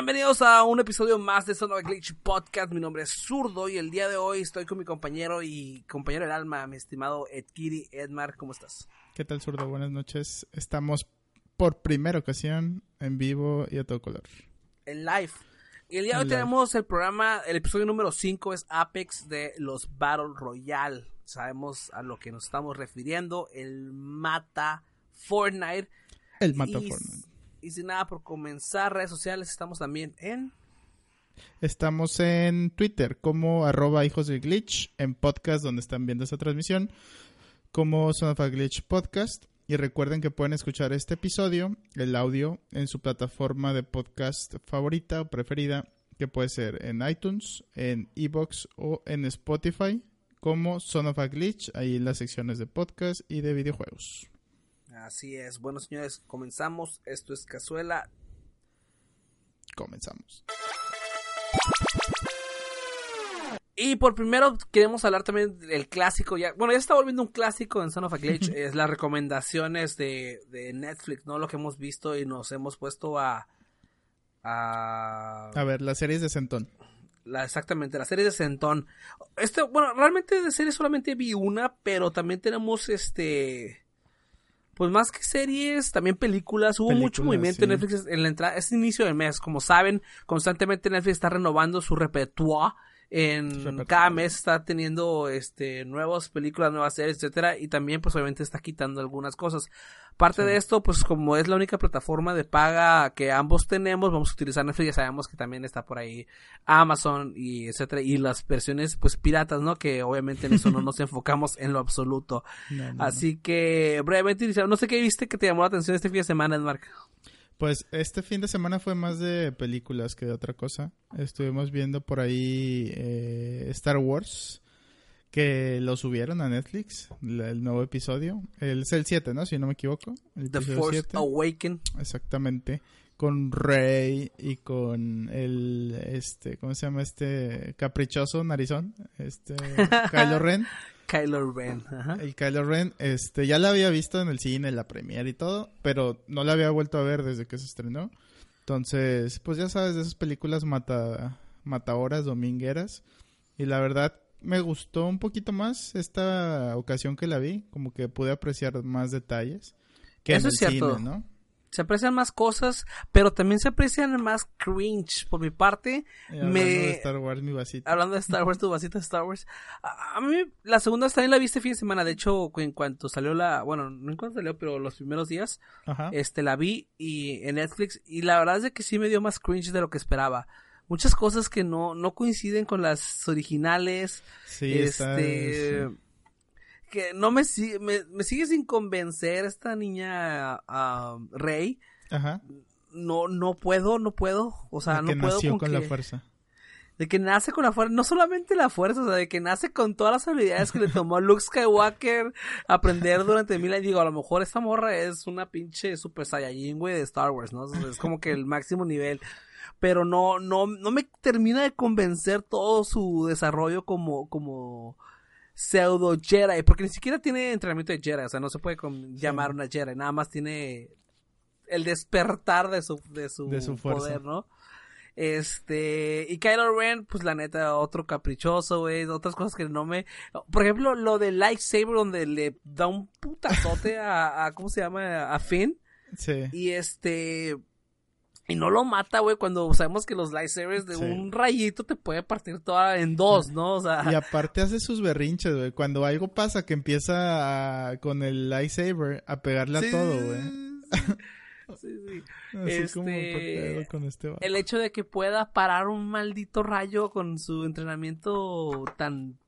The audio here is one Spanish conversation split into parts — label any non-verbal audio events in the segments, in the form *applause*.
Bienvenidos a un episodio más de Son of Glitch Podcast. Mi nombre es Zurdo y el día de hoy estoy con mi compañero y compañero del alma, mi estimado Edkiri Edmar. ¿Cómo estás? ¿Qué tal, Zurdo? Buenas noches. Estamos por primera ocasión en vivo y a todo color. En live. Y el día de hoy tenemos el programa, el episodio número 5 es Apex de los Battle Royale. Sabemos a lo que nos estamos refiriendo, el Mata Fortnite. El Mata Fortnite. Y sin nada por comenzar, redes sociales, estamos también en... Estamos en Twitter como arroba hijos del glitch, en podcast donde están viendo esta transmisión, como Son Glitch Podcast. Y recuerden que pueden escuchar este episodio, el audio, en su plataforma de podcast favorita o preferida, que puede ser en iTunes, en Evox o en Spotify, como Son a Glitch, ahí en las secciones de podcast y de videojuegos. Así es. Bueno, señores, comenzamos. Esto es Cazuela. Comenzamos. Y por primero queremos hablar también del clásico, ya, bueno, ya está volviendo un clásico en Son of a Glitch, *laughs* es las recomendaciones de, de, Netflix, ¿no? Lo que hemos visto y nos hemos puesto a... A, a ver, las series de Centón. La, exactamente, las series de Centón. Este, bueno, realmente de series solamente vi una, pero también tenemos este pues más que series, también películas. Hubo mucho movimiento en Netflix en la entrada, es inicio del mes. Como saben, constantemente Netflix está renovando su repertoire en cada mes está teniendo este nuevas películas, nuevas series, etcétera, y también pues obviamente está quitando algunas cosas. Parte de esto, pues como es la única plataforma de paga que ambos tenemos, vamos a utilizar Netflix, ya sabemos que también está por ahí Amazon y etcétera, y las versiones pues piratas, ¿no? Que obviamente en eso no nos *laughs* enfocamos en lo absoluto. Así que brevemente, no sé qué viste que te llamó la atención este fin de semana, Mark. Pues este fin de semana fue más de películas que de otra cosa. Estuvimos viendo por ahí eh, Star Wars, que lo subieron a Netflix, el nuevo episodio. El, es el 7, ¿no? Si no me equivoco. The Force Awaken. Exactamente. Con Rey y con el, este, ¿cómo se llama este? Caprichoso narizón. Este, *laughs* Kylo Ren. Kylo Ren. El Kylo Ren, este, ya la había visto en el cine, la premiere y todo, pero no la había vuelto a ver desde que se estrenó. Entonces, pues ya sabes, de esas películas mata, horas domingueras. Y la verdad, me gustó un poquito más esta ocasión que la vi, como que pude apreciar más detalles que Eso en el es cierto. cine, ¿no? Se aprecian más cosas, pero también se aprecian más cringe. Por mi parte, hablando de Star Wars, mi vasita. Hablando de Star Wars, tu vasita de Star Wars. A, mí, la segunda también la viste fin de semana. De hecho, en cuanto salió la, bueno, no en cuanto salió, pero los primeros días, este, la vi y en Netflix. Y la verdad es de que sí me dio más cringe de lo que esperaba. Muchas cosas que no, no coinciden con las originales. Sí, este que no me sigue, me, sigue sin convencer esta niña uh, Rey. Ajá. No, no puedo, no puedo. O sea, de no que puedo. Nació con, la fuerza. De que nace con la fuerza, no solamente la fuerza, o sea, de que nace con todas las habilidades que le tomó *laughs* Luke Skywalker aprender durante mil años. Digo, a lo mejor esta morra es una pinche super saiyajin, güey, de Star Wars, ¿no? es como que el máximo nivel. Pero no, no, no me termina de convencer todo su desarrollo como, como, pseudo Jedi, porque ni siquiera tiene entrenamiento de Jedi, o sea, no se puede llamar una Jedi, nada más tiene el despertar de su, de su, de su poder, ¿no? Este, y Kylo Ren, pues la neta, otro caprichoso, güey, otras cosas que no me, por ejemplo, lo del lightsaber donde le da un putazote a, a ¿cómo se llama? A Finn. Sí. Y este, y no lo mata, güey, cuando sabemos que los lightsabers de un rayito te puede partir toda en dos, ¿no? O sea... Y aparte hace sus berrinches, güey. Cuando algo pasa que empieza con el lightsaber a pegarle a todo, güey. Sí, sí. *laughs* Así este... como con este el hecho de que pueda parar un maldito rayo con su entrenamiento tan...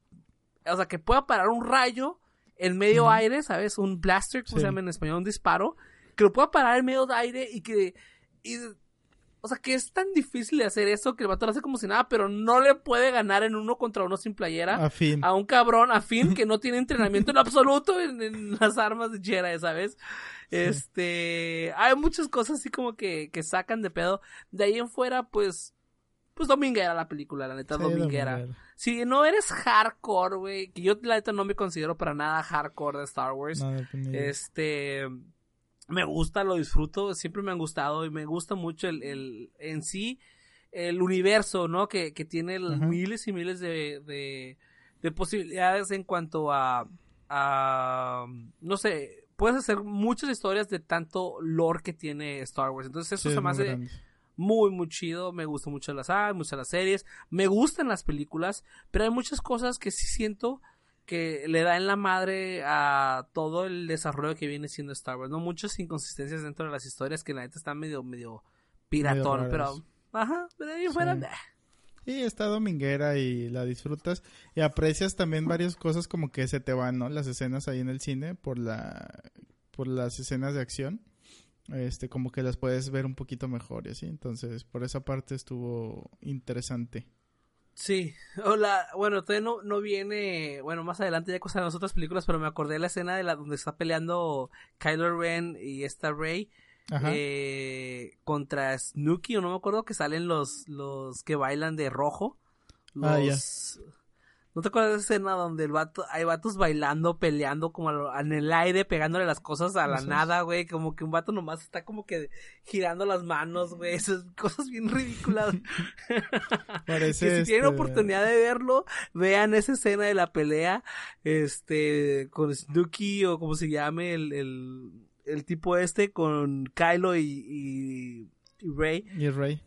O sea, que pueda parar un rayo en medio aire, ¿sabes? Un blaster, como se llama en español, un disparo. Que lo pueda parar en medio de aire y que... Y o sea, que es tan difícil de hacer eso que el vato lo hace como si nada, pero no le puede ganar en uno contra uno sin playera. A fin. A un cabrón afín *laughs* que no tiene entrenamiento en absoluto en, las armas de Jedi, ¿sabes? Este. Hay muchas cosas así como que, que sacan de pedo. De ahí en fuera, pues. Pues dominguera la película, la neta, dominguera. Si no eres hardcore, güey, que yo la neta no me considero para nada hardcore de Star Wars. este me gusta, lo disfruto, siempre me han gustado y me gusta mucho el, el en sí el universo, ¿no? Que, que tiene miles y miles de, de, de, posibilidades en cuanto a, a, no sé, puedes hacer muchas historias de tanto lore que tiene Star Wars. Entonces eso se me hace muy, muy chido. Me gusta mucho las sagas, muchas las series. Me gustan las películas, pero hay muchas cosas que sí siento que le da en la madre a todo el desarrollo que viene siendo Star Wars, ¿no? Muchas inconsistencias dentro de las historias que la neta están medio, medio piratón, pero, ajá, pero ahí fuera, sí. está dominguera y la disfrutas y aprecias también varias cosas como que se te van, ¿no? Las escenas ahí en el cine por la, por las escenas de acción. Este, como que las puedes ver un poquito mejor y así. Entonces, por esa parte estuvo interesante. Sí, hola, bueno, todavía no, no viene, bueno, más adelante ya cosas de las otras películas, pero me acordé de la escena de la donde está peleando Kylo Ren y esta Rey eh, contra Snooki, o no me acuerdo que salen los, los que bailan de rojo. Ah, los, ¿No te acuerdas de esa escena donde el vato, hay vatos bailando, peleando como en el aire, pegándole las cosas a la nada, güey? Como que un vato nomás está como que girando las manos, güey. Esas cosas bien ridículas. *laughs* Parece si tienen este oportunidad de verlo, vean esa escena de la pelea, este, con Snooki o como se llame el, el, el tipo este, con Kylo y, y, y Rey. Y Rey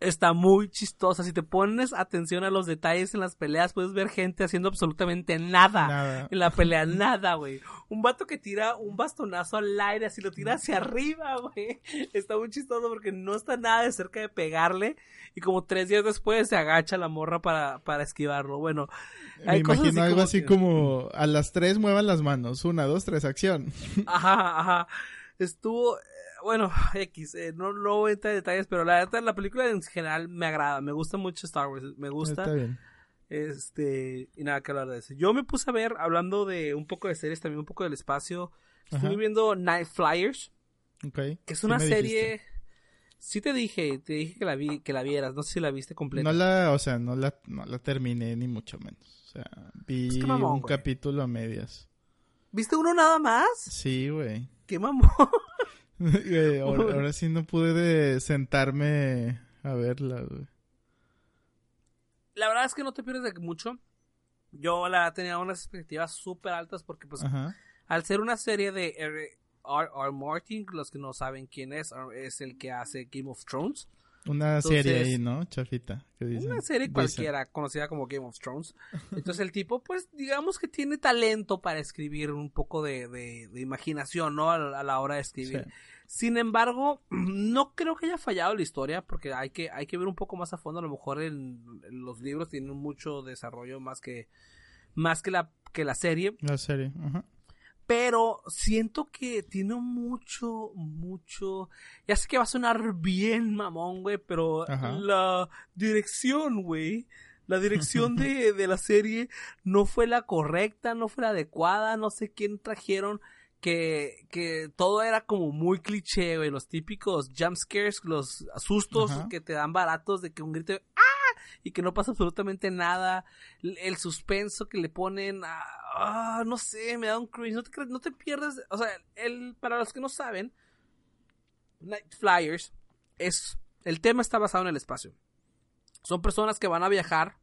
está muy chistosa. Si te pones atención a los detalles en las peleas, puedes ver gente haciendo absolutamente nada, en la pelea, nada, güey. Un vato que tira un bastonazo al aire, así lo tira hacia arriba, güey. Está muy chistoso porque no está nada de cerca de pegarle. Y como tres días después se agacha la morra para, para esquivarlo. Bueno, hay Me imagino algo así como a las tres muevan las manos. Una, dos, tres, acción. *laughs* Ajá, ajá. Estuvo, bueno, *laughs* X, eh, no, lo voy a entrar en detalles, pero la verdad la película en general me agrada, me gusta mucho Star Wars, me gusta. Está bien. Este, y nada que hablar de eso. Yo me puse a ver, hablando de un poco de series, también un poco del espacio, estuve viendo Night Flyers. Que es una serie... Sí te dije, te dije que la vi, que la vieras, no sé si la viste completa. No la, o sea, no la, no la terminé ni mucho menos. O sea, vi un capítulo a medias. ¿Viste uno nada más? Sí, güey. Qué mamón. *laughs* *laughs* ahora, sí no pude de sentarme a verla, La verdad es que no te pierdes de mucho. Yo la tenía unas expectativas súper altas porque, pues, al ser una serie de R. R. Martin, los que no saben quién es, es el que hace Game of Thrones. Una serie ahí, ¿no? Chafita. Una serie cualquiera, conocida como Game of Thrones. Entonces el tipo, pues, digamos que tiene talento para escribir un poco de, de, imaginación, ¿no? A, la hora de escribir. Sin embargo, *clears throat* no creo que haya fallado la historia, porque hay que, hay que ver un poco más a fondo. A lo mejor en, los libros tienen mucho desarrollo más que, más que la, que la serie. La serie, ajá pero siento que tiene mucho, mucho, ya sé que va a sonar bien mamón, güey, pero la dirección, güey, la dirección *laughs* de, de la serie no fue la correcta, no fue la adecuada, no sé quién trajeron, que, que todo era como muy cliché, güey, los típicos jump scares, los sustos que te dan baratos de que un grito, ¡ah! y que no pasa absolutamente nada. El suspenso que le ponen, ah, no sé, me da un cringe. No te, no te pierdas, o sea, el, para los que no saben, Night Flyers es, el tema está basado en el espacio. Son personas que van a viajar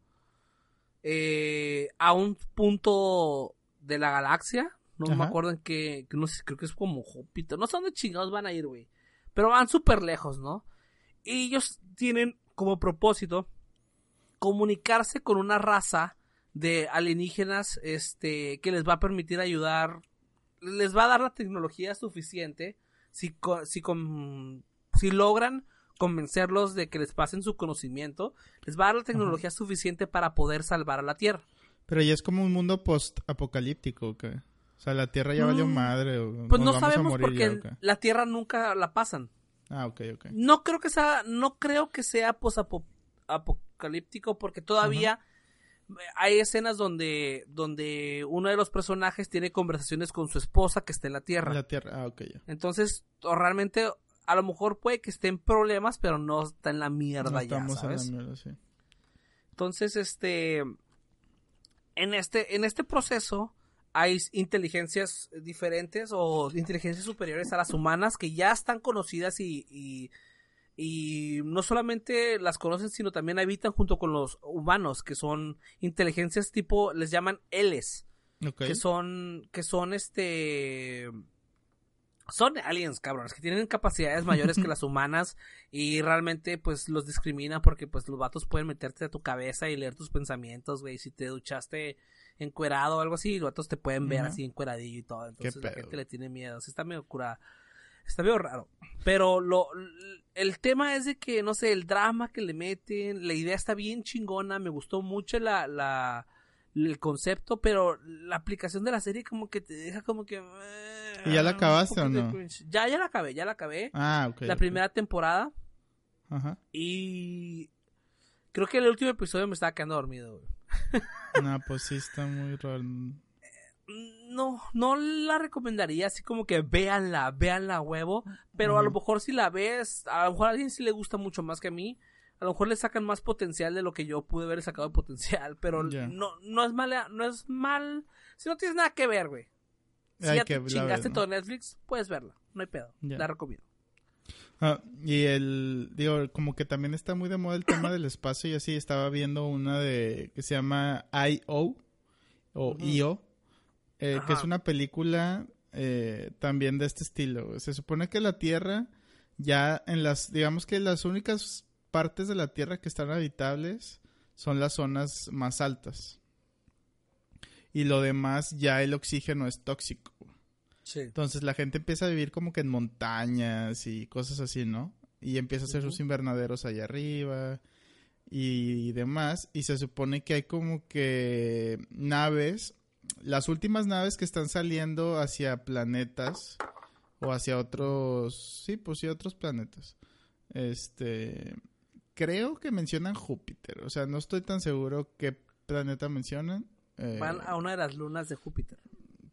eh, a un punto de la galaxia. No me acuerdo en qué, no sé, creo que es como Júpiter. No sé dónde chingados van a ir, güey. Pero van súper lejos, ¿no? Y ellos tienen como propósito comunicarse con una raza de alienígenas este que les va a permitir ayudar les va a dar la tecnología suficiente si si si logran convencerlos de que les pasen su conocimiento les va a dar la tecnología suficiente para poder salvar a la Tierra. Pero ya es como un mundo post apocalíptico que o sea la Tierra ya valió mm, madre pues no sabemos porque la Tierra nunca la pasan. Ah ok ok. No creo que sea no creo que sea post apocalíptico porque todavía hay escenas donde, donde uno de los personajes tiene conversaciones con su esposa que está en la Tierra. La Tierra, ah, ok. Entonces, realmente, a lo mejor puede que esté en problemas, pero no está en la mierda ya, ¿sabes? Entonces, este, en este, en este proceso, hay inteligencias diferentes o inteligencias superiores a las humanas que ya están conocidas y, y, y, no solamente las conocen, sino también habitan junto con los humanos, que son inteligencias tipo, les llaman Ls, que son, que son este, son aliens, cabrones, que tienen capacidades mayores que *laughs* las humanas y realmente pues los discriminan porque pues los vatos pueden meterte a tu cabeza y leer tus pensamientos, güey, si te duchaste encuerado o algo así, los vatos te pueden ver así encueradillo y todo, entonces la gente le tiene miedo, así está medio curada. Está medio raro. Pero lo, el tema es de que, no sé, el drama que le meten, la idea está bien chingona, me gustó mucho la, la, el concepto, pero la aplicación de la serie como que te deja como que... ¿Y ya la acabaste o no? Ya, ya la acabé, ya la acabé. Ah, ok. La primera temporada. Ajá. Y creo que el último episodio me estaba quedando dormido, no, pues sí está muy raro. No, no la recomendaría así como que véanla, véanla huevo, pero a lo mejor si la ves, a lo mejor a alguien sí le gusta mucho más que a mí, a lo mejor le sacan más potencial de lo que yo pude haber sacado de potencial, *laughs* pero no, no es mal, no es mal, si no tienes nada que ver, güey. Si ya te chingaste todo Netflix, puedes verla, no hay pedo, la recomiendo. Ah, y el, digo, como que también está muy de moda el tema del espacio y así estaba viendo una de, que se llama I.O. o I.O., eh, que es una película eh, también de este estilo. Se supone que la Tierra ya en las, digamos que las únicas partes de la Tierra que están habitables son las zonas más altas. Y lo demás ya el oxígeno es tóxico. Entonces la gente empieza a vivir como que en montañas y cosas así, ¿no? Y empieza a hacer sus invernaderos allá arriba y demás. Y se supone que hay como que naves, las últimas naves que están saliendo hacia planetas o hacia otros, sí, pues sí, otros planetas. Este, creo que mencionan Júpiter, o sea, no estoy tan seguro qué planeta mencionan. Van a una de las lunas de Júpiter.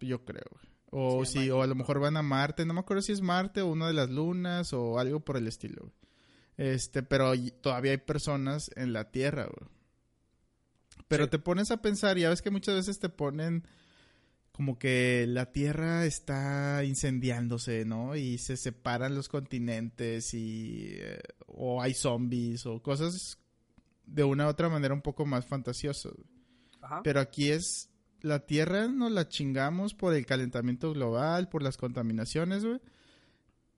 Yo creo. O si, o a lo mejor van a Marte, no me acuerdo si es Marte o una de las lunas o algo por el estilo. Este, pero todavía hay personas en la Tierra, güey. Pero te pones a pensar, ya ves que muchas veces te ponen como que la Tierra está incendiándose, ¿no? Y se separan los continentes y eh, o hay zombies o cosas de una u otra manera un poco más fantasiosas. Pero aquí es la Tierra nos la chingamos por el calentamiento global, por las contaminaciones, güey.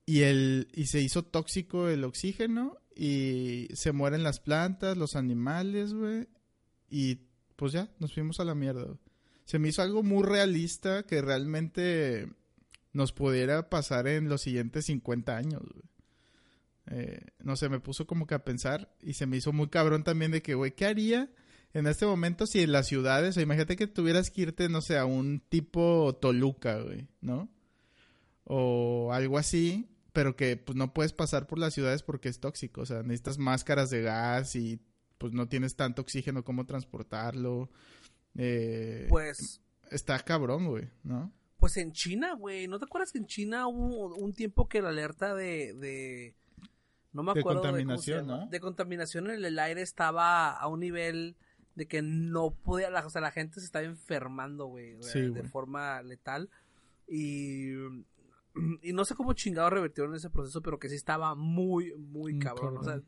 Y, el, y se hizo tóxico el oxígeno y se mueren las plantas, los animales, güey. Y pues ya, nos fuimos a la mierda. Se me hizo algo muy realista que realmente nos pudiera pasar en los siguientes 50 años, güey. Eh, no sé, me puso como que a pensar y se me hizo muy cabrón también de que, güey, ¿qué haría en este momento, si en las ciudades, o imagínate que tuvieras que irte, no sé, a un tipo Toluca, güey, ¿no? O algo así, pero que pues no puedes pasar por las ciudades porque es tóxico, o sea, necesitas máscaras de gas y pues no tienes tanto oxígeno como transportarlo. Eh, pues está cabrón, güey, ¿no? Pues en China, güey, ¿no te acuerdas que en China hubo un tiempo que la alerta de, de no me acuerdo de contaminación, ¿no? De contaminación en el aire estaba a un nivel de que no podía, la, o sea, la gente se estaba enfermando, güey, de forma letal. Y, y no sé cómo chingado revertieron ese proceso, pero que sí estaba muy, muy cabrón. O sea,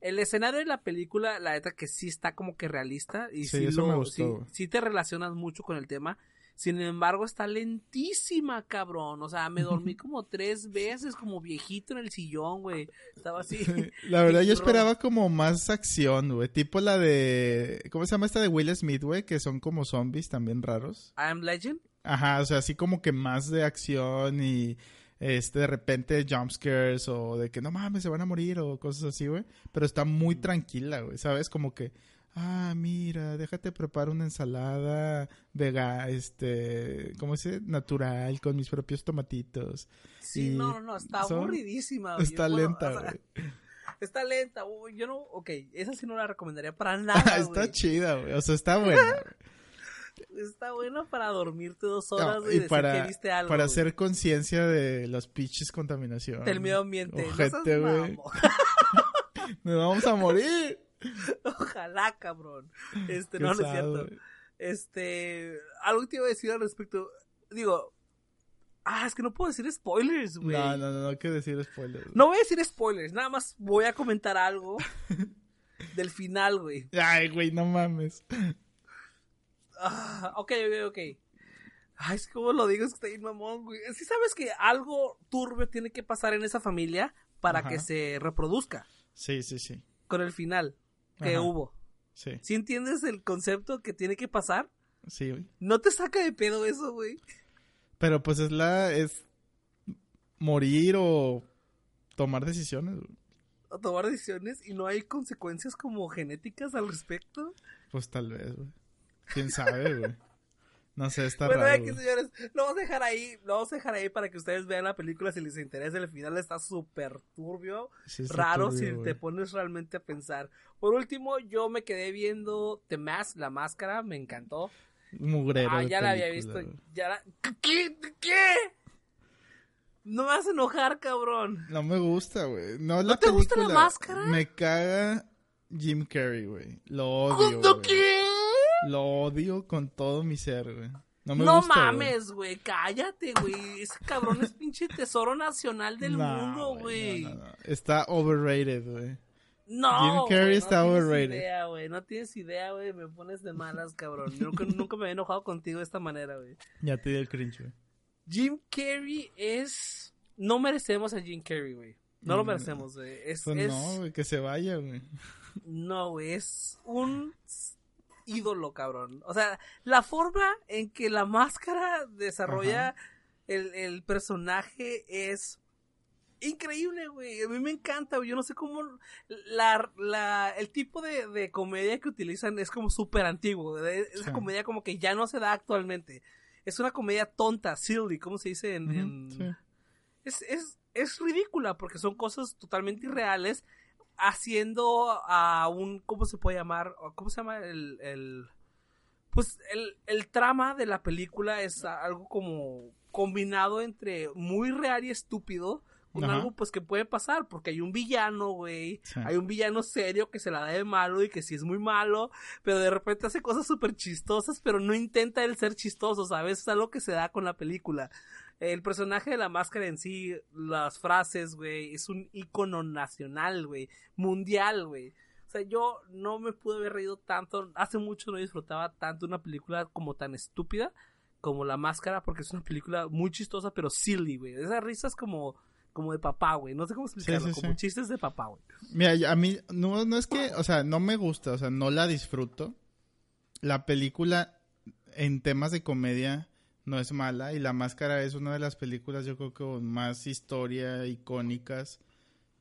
el escenario de la película, la neta que sí está como que realista y sí, lo, sí, te relacionas mucho con el tema. Sin embargo, está lentísima, cabrón. O sea, me dormí *laughs* como tres veces, como viejito en el sillón, güey. Estaba así. *laughs* La verdad, yo esperaba como más acción, güey. Tipo la de. ¿Cómo se llama esta de Will Smith, güey? Que son como zombies también raros. I am Legend. Ajá, o sea, así como que más de acción y este de repente jumpscares o de que no mames se van a morir o cosas así, güey. Pero está muy tranquila, güey, ¿sabes? Como que ah, mira, déjate preparar una ensalada vega, este, ¿cómo se Natural, con mis propios tomatitos. Sí, no, no, está aburridísima. *laughs* Está lenta, güey. está lenta, yo no, ok, esa sí no la recomendaría para *laughs* nada, Está chida, güey, o sea, está buena, *laughs* Está buena para dormirte dos horas y, para, viste algo. Para hacer conciencia de las pinches contaminaciones. Del medio ambiente. Ojete, güey. *laughs* Nos vamos a morir. Ojalá, cabrón. Este, no, no es cierto. Este, algo que te iba a decir al respecto. Digo, ah, es que no puedo decir spoilers, güey. No, no, no, no hay que decir spoilers. No voy a decir spoilers, nada más voy a comentar algo *laughs* del final, güey. Ay, güey, no mames. Ah, ok, ok, ok. Ay, es como lo digo, es que está bien mamón, güey. Sí sabes que algo turbio tiene que pasar en esa familia para que se reproduzca Sí, sí, sí. con el final que Ajá. hubo. Sí, ¿Sí entiendes el concepto que tiene que pasar? sí, güey. No te saca de pedo eso, güey. Pero pues es la. Es morir o tomar decisiones, güey. A tomar decisiones y no hay consecuencias como genéticas al respecto. Pues tal vez, güey. Quién sabe, güey. No sé, está bueno, raro. aquí, güey. señores, lo vamos a dejar ahí, lo vamos a dejar ahí para que ustedes vean la película si les interesa. El final está súper turbio, Sí está raro turbio, si te pones realmente a pensar. Por último, yo me quedé viendo The Mask, la máscara, me encantó. Mugrero. ah, de ya la había película, visto, ya la... ¿Qué? ¿Qué? No me vas a enojar, cabrón. No me gusta, güey. No, ¿No la te gusta la película. máscara? Me caga Jim Carrey, güey. Lo odio. ¿Cómo güey. qué? Lo odio con todo mi ser, güey. No me No gusta, mames, güey, cállate, güey. Ese cabrón es pinche tesoro nacional del No, mundo, güey. no. Está overrated, güey. No, Jim Carrey está no tienes overrated. idea, güey. No tienes idea, güey. Me pones de malas, cabrón. Nunca, nunca me he enojado contigo de esta manera, güey. Ya te di el cringe, güey. Jim Carrey es... No merecemos a Jim Carrey, güey. No lo Mm, merecemos, güey. Es, Pues es... no, güey, que se vaya, güey. No, güey. Es un ídolo, cabrón. O sea, la forma en que la máscara desarrolla el, el personaje es increíble, güey. A mí me encanta, güey. Yo no sé cómo la, la, el tipo de, de comedia que utilizan es como súper antiguo. Esa Sí. comedia como que ya no se da actualmente. Es una comedia tonta, silly, ¿cómo se dice en...? en- Ujú, sí. es, es, es ridícula porque son cosas totalmente irreales haciendo a un, ¿cómo se puede llamar? ¿Cómo se llama el, el pues el, el trama de la película es algo como combinado entre muy real y estúpido con Ajá. algo pues que puede pasar porque hay un villano, güey, Sí. hay un villano serio que se la da de malo y que sí es muy malo, pero de repente hace cosas súper chistosas, pero no intenta el ser chistoso, ¿sabes? Es algo que se da con la película. El personaje de la máscara en sí, las frases, güey, es un icono nacional, güey, mundial, güey. O sea, yo no me pude haber reído tanto, hace mucho no disfrutaba tanto una película como tan estúpida como La Máscara, porque es una película muy chistosa, pero silly, güey. Esas risas como, como de papá, güey. No sé cómo explicarlo, Sí, sí, como sí. chistes de papá, güey. Mira, a mí no, no es que, o sea, no me gusta, o sea, no la disfruto. La película en temas de comedia no es mala y La Máscara es una de las películas yo creo que con más historia icónicas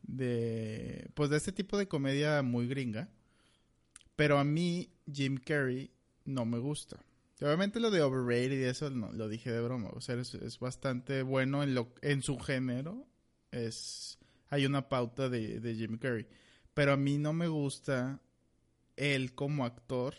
de pues de este tipo de comedia muy gringa. Pero a mí Jim Carrey no me gusta. Obviamente lo de overrated y eso no, lo dije de broma, o sea, es, es bastante bueno en lo en su género. Es hay una pauta de, de Jim Carrey, pero a mí no me gusta él como actor.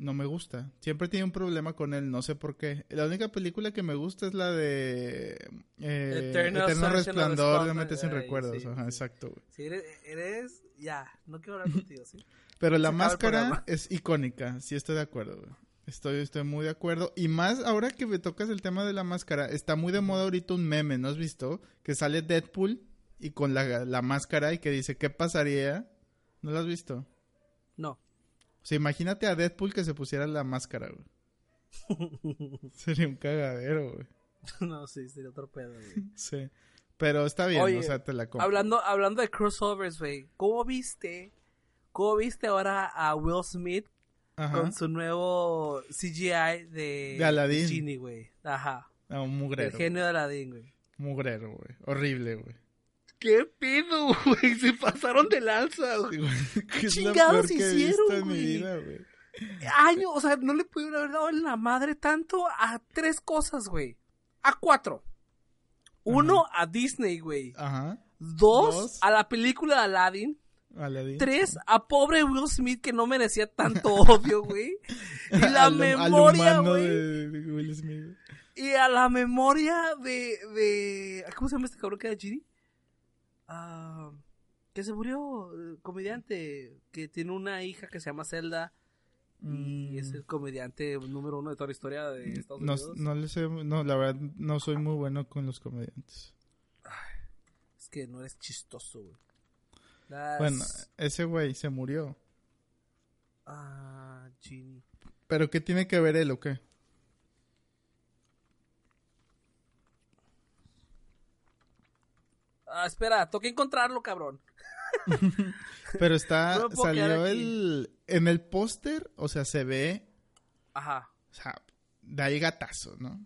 No me gusta. Siempre tiene un problema con él, no sé por qué. La única película que me gusta es la de eh, Eterno Resplandor de Mentes sin Recuerdos. sí, Ajá, sí. exacto, güey. Si eres, eres, ya, no quiero hablar contigo, ¿sí? Pero la Se máscara es icónica, sí estoy de acuerdo, güey. Estoy, estoy muy de acuerdo. Y más ahora que me tocas el tema de la máscara, está muy de moda ahorita un meme, ¿no has visto? Que sale Deadpool y con la, la máscara y que dice, ¿qué pasaría? ¿No lo has visto? No. O sea, imagínate a Deadpool que se pusiera la máscara, güey. *laughs* Sería un cagadero, güey. *laughs* no, sí, sería otro pedo, güey. *laughs* Sí. Pero está bien, Oye, o sea, te la compro. Hablando, hablando de crossovers, güey, ¿cómo viste? ¿Cómo viste ahora a Will Smith Ajá. con su nuevo CGI de, De Aladdin. Genie, güey? Ajá. Ah, un El mugrero. genio de Aladdin, güey. Mugrero, güey. Horrible, güey. ¿Qué pedo, güey? Se pasaron de lanza, güey. Lo chingados hicieron, güey? Años, o sea, no le pudieron haber dado en la madre tanto a tres cosas, güey. A cuatro. Uno, a Disney, güey. Ajá. Dos, Dos. a la película de Aladdin. Aladdin. Tres, a pobre Will Smith que no merecía tanto *laughs* odio, güey. Y la Al- memoria, güey. Will Smith. Y a la memoria de, de... ¿Cómo se llama este cabrón que era Genie? Ah, que se murió, eh, comediante, que tiene una hija que se llama Zelda. y es el comediante número uno de toda la historia de Estados no, Unidos. No le sé, no, la verdad, no soy muy bueno con los comediantes. Es que no eres chistoso, güey. Bueno, ese güey se murió. Ah, Genie. ¿Pero qué tiene que ver él o qué? Ah, espera, toca encontrarlo, cabrón. *laughs* Pero está, *laughs* salió el, en el póster, o sea, se ve. Ajá. O sea, da ahí gatazo, ¿no?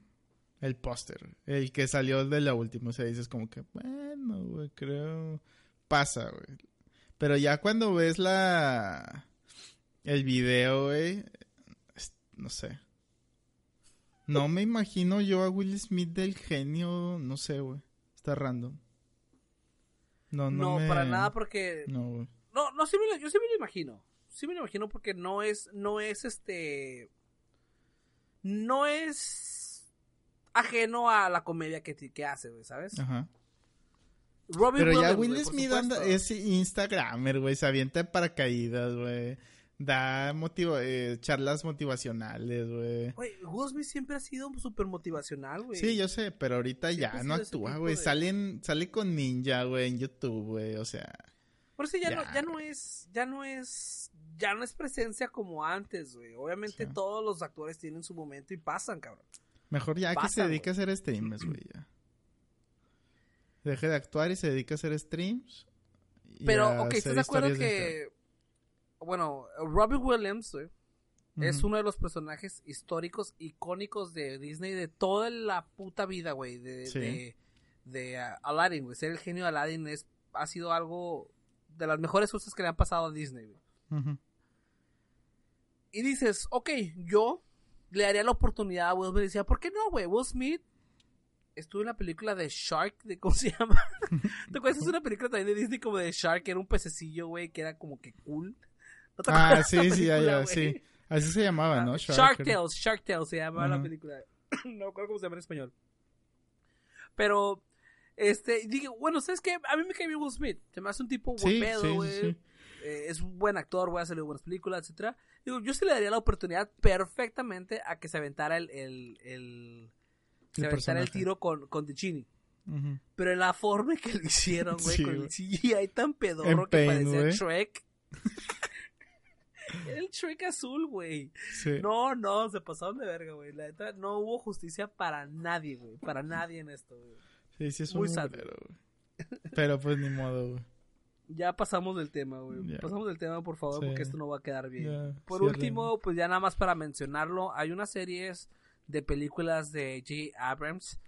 El póster, el que salió de la última, o sea, dices como que, bueno, güey, creo, pasa, güey. Pero ya cuando ves la, el video, güey, no sé. No me imagino yo a Will Smith del genio, no sé, güey. Está random. No, no, no para nada porque... No, güey. No, no, sí me lo, yo sí me lo imagino. Sí me lo imagino porque no es, no es este... No es ajeno a la comedia que, que hace, güey, ¿sabes? Ajá. Pero ya Will Smith es Instagramer, güey, se avienta de paracaídas, güey. Da motivo, eh, charlas motivacionales, güey. Güey, Smith siempre ha sido súper motivacional, güey. Sí, yo sé, pero ahorita ya no actúa, güey. Sale, sale con Ninja, güey, en YouTube, güey, o sea... Por eso ya, No, ya no es, ya no es, ya no es presencia como antes, güey. Obviamente todos los actores tienen su momento y pasan, cabrón. Mejor ya que se dedique a hacer streams, güey, ya. *clears throat* Deje de actuar y se dedique a hacer streams. Pero, ok, ¿estás de acuerdo que bueno, Robbie Williams, güey, es uno de los personajes históricos, icónicos de Disney de toda la puta vida, güey, de, de, uh, Aladdin, güey. Ser el genio de Aladdin es, ha sido algo de las mejores cosas que le han pasado a Disney, güey. Y dices, ok, yo le daría la oportunidad a Will Smith. Decía, ¿por qué no, güey? Will Smith estuvo en la película de Shark, de ¿cómo se llama? *laughs* ¿Te acuerdas? Es una película también de Disney como de Shark, que era un pececillo, güey, que era como que cool ah, sí, sí, ya, ya, sí. Así se llamaba, ¿no? Shark, Tales, Shark Tales se llamaba la película. *coughs* no recuerdo cómo se llama en español. Pero, este, dije, bueno, ¿sabes qué? A mí me cae bien Will Smith. Se me hace un tipo buen pedo, güey. Eh, es un buen actor, güey, ha salido buenas películas, etcétera. Digo, yo sí le daría la oportunidad perfectamente a que se aventara el, el, el se aventara el tiro con, con Ticini. Pero en la forma que lo hicieron, güey, con el CGI tan pedorro que parecía Shrek. *laughs* *laughs* el Shrek azul, güey. No, no, se pasaron de verga, güey. La neta, no hubo justicia para nadie, güey. Para nadie en esto, güey. Sí, sí, es Muy un pero, pero pues ni modo, güey. Ya pasamos del tema, güey. Pasamos del tema, por favor, porque esto no va a quedar bien. por último, pues ya nada más para mencionarlo, hay unas series de películas de J. Abrams.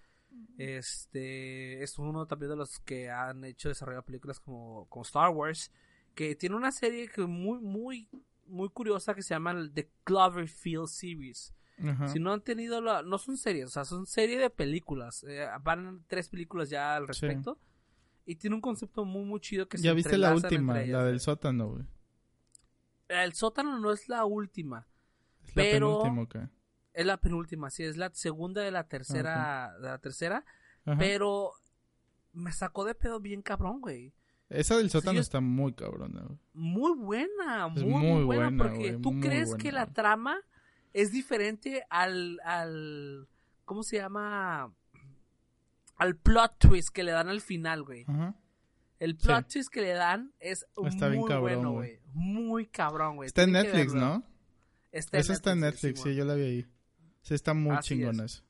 Este es uno también de los que han hecho desarrollar películas como, como Star Wars, que tiene una serie que muy, muy muy curiosa que se llama The Cloverfield Series. Si no han tenido la... No son series, o sea, son serie de películas. Eh, van tres películas ya al respecto. Y tiene un concepto muy, muy chido que ya viste la última, la del sótano, güey. El sótano no es la última. Es la penúltima, Es la penúltima, sí. Es la segunda de la tercera... De la tercera. Pero... Me sacó de pedo bien cabrón, güey. Esa del sótano está muy cabrona, Muy buena, muy, muy, buena, porque tú crees que la trama es diferente al, al, ¿cómo se llama? Al plot twist que le dan al final, güey. El plot twist que le dan es muy bueno, güey. Muy cabrón, güey. Está en Netflix, ¿no? Está Esa está en Netflix, sí, yo la vi ahí. Sí, está muy chingona eso.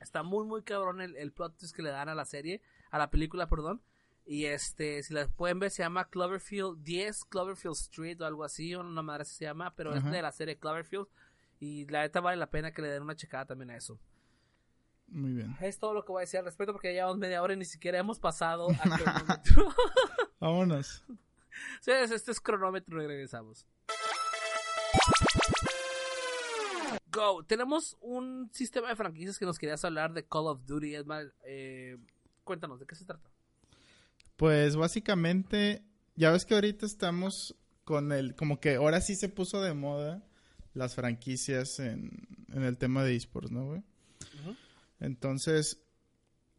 Está muy, muy cabrón el, el plot twist que le dan a la serie, a la película, perdón. Y este, si la pueden ver, se llama Cloverfield 10, Cloverfield Street o algo así, o una madre se llama, pero es de la serie Cloverfield. Y la neta vale la pena que le den una checada también a eso. Muy bien. Es todo lo que voy a decir al respecto porque ya llevamos media hora y ni siquiera hemos pasado *laughs* al cronómetro. *laughs* Vámonos. *laughs* Este es cronómetro y regresamos. Go. Tenemos un sistema de franquicias que nos querías hablar de Call of Duty. Eh, cuéntanos, ¿de qué se trata? Pues básicamente, ya ves que ahorita estamos con el, como que ahora sí se puso de moda las franquicias en, en el tema de esports, ¿no, güey? Entonces,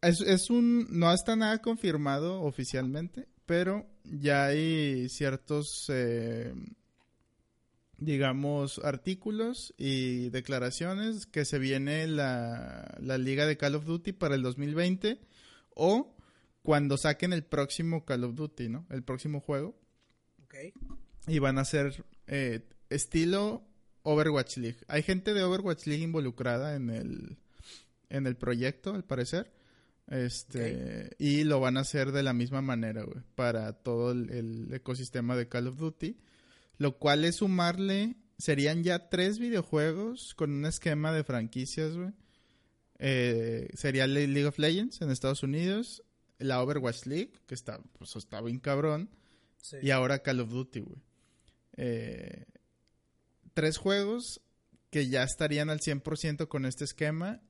es, es un, no está nada confirmado oficialmente, pero ya hay ciertos, eh, digamos, artículos y declaraciones que se viene la, la liga de Call of Duty para el 2020 o cuando saquen el próximo Call of Duty, ¿no? El próximo juego. Ok. Y van a ser eh, estilo Overwatch League. Hay gente de Overwatch League involucrada en el, en el proyecto, al parecer. Este, y lo van a hacer de la misma manera, güey, para todo el, ecosistema de Call of Duty. Lo cual es sumarle, serían ya tres videojuegos con un esquema de franquicias, güey. Eh, sería League of Legends en Estados Unidos, la Overwatch League, que está, pues, está bien cabrón, y ahora Call of Duty, güey. Eh, tres juegos que ya estarían al 100% con este esquema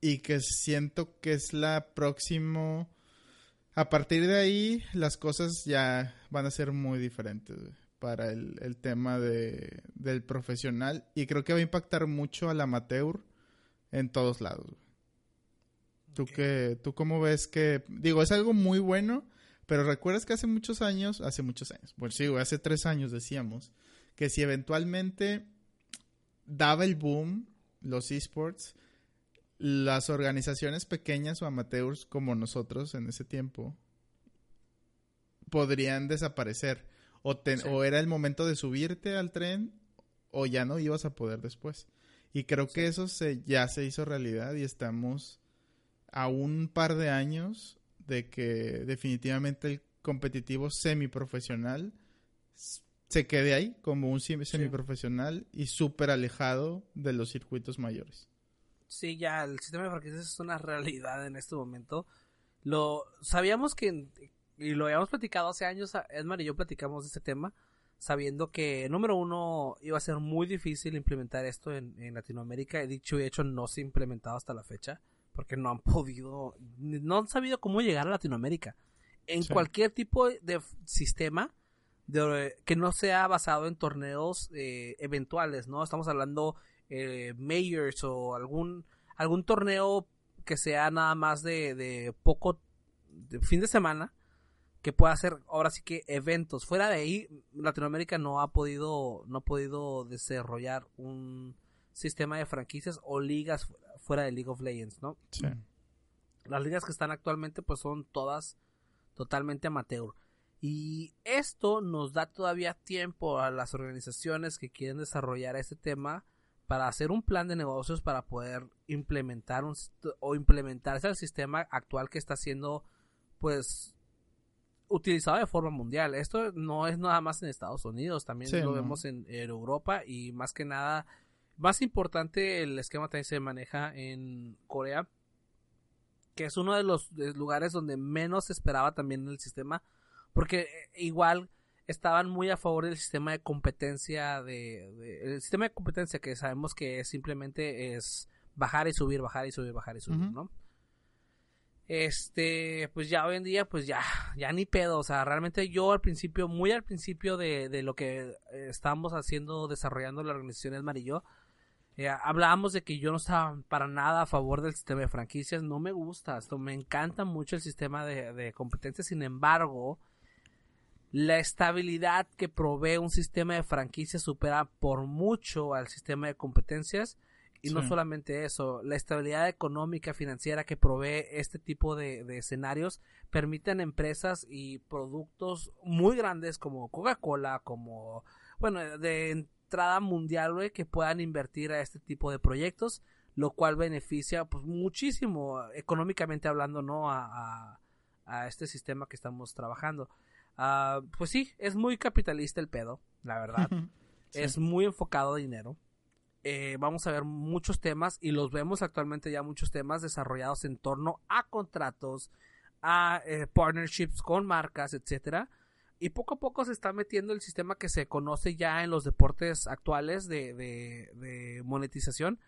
y que siento que es la próximo... A partir de ahí las cosas ya van a ser muy diferentes para el, tema de, del profesional y creo que va a impactar mucho al amateur en todos lados. ¿Tú, que, ¿Tú cómo ves que... Digo, es algo muy bueno, pero recuerdas que hace muchos años, hace muchos años, bueno, sí, hace tres años decíamos, que si eventualmente daba el boom los esports, las organizaciones pequeñas o amateurs como nosotros en ese tiempo podrían desaparecer. O, o, era el momento de subirte al tren o ya no ibas a poder después. Y creo que eso se, ya se hizo realidad y estamos a un par de años de que definitivamente el competitivo semiprofesional se quede ahí como un semiprofesional y súper alejado de los circuitos mayores sí, ya el sistema de franquicias es una realidad en este momento. Lo sabíamos que, y lo habíamos platicado hace años, Edmar y yo platicamos de este tema, sabiendo que, número uno, iba a ser muy difícil implementar esto en, Latinoamérica. He dicho y hecho, no se ha implementado hasta la fecha, porque no han podido, no han sabido cómo llegar a Latinoamérica. En cualquier tipo de sistema, de, que no sea basado en torneos eh, eventuales, ¿no? Estamos hablando eh, Mayors o algún, algún torneo que sea nada más de, de poco de fin de semana que pueda hacer ahora sí que eventos fuera de ahí Latinoamérica no ha podido no ha podido desarrollar un sistema de franquicias o ligas fuera de League of Legends no las ligas que están actualmente pues son todas totalmente amateur. Y esto nos da todavía tiempo a las organizaciones que quieren desarrollar este tema para hacer un plan de negocios para poder implementar un, o implementarse al sistema actual que está siendo pues utilizado de forma mundial. Esto no es nada más en Estados Unidos, también lo vemos en, Europa y más que nada, más importante el esquema también se maneja en Corea, que es uno de los lugares donde menos se esperaba también el sistema, porque eh, igual estaban muy a favor del sistema de competencia de, el sistema de competencia que sabemos que simplemente es bajar y subir, bajar y subir, bajar y subir, ¿no? Este, pues ya hoy en día, pues ya, ya ni pedo, o sea, realmente yo al principio, muy al principio de, de lo que eh, estábamos haciendo, desarrollando la organización Esmarillo, eh, hablábamos de que yo no estaba para nada a favor del sistema de franquicias, no me gusta, esto me encanta mucho el sistema de, de competencia, sin embargo, la estabilidad que provee un sistema de franquicias supera por mucho al sistema de competencias. Y no solamente eso, la estabilidad económica, financiera que provee este tipo de, escenarios permiten empresas y productos muy grandes como Coca-Cola, como, bueno, de entrada mundial, que puedan invertir a este tipo de proyectos, lo cual beneficia, pues, muchísimo, económicamente hablando, ¿no? a, a este sistema que estamos trabajando. Ah, pues sí, es muy capitalista el pedo, la verdad. *laughs* Es muy enfocado a dinero. Eh, vamos a ver muchos temas y los vemos actualmente ya muchos temas desarrollados en torno a contratos, a eh, partnerships con marcas, etcétera. Y poco a poco se está metiendo el sistema que se conoce ya en los deportes actuales de, de, monetización.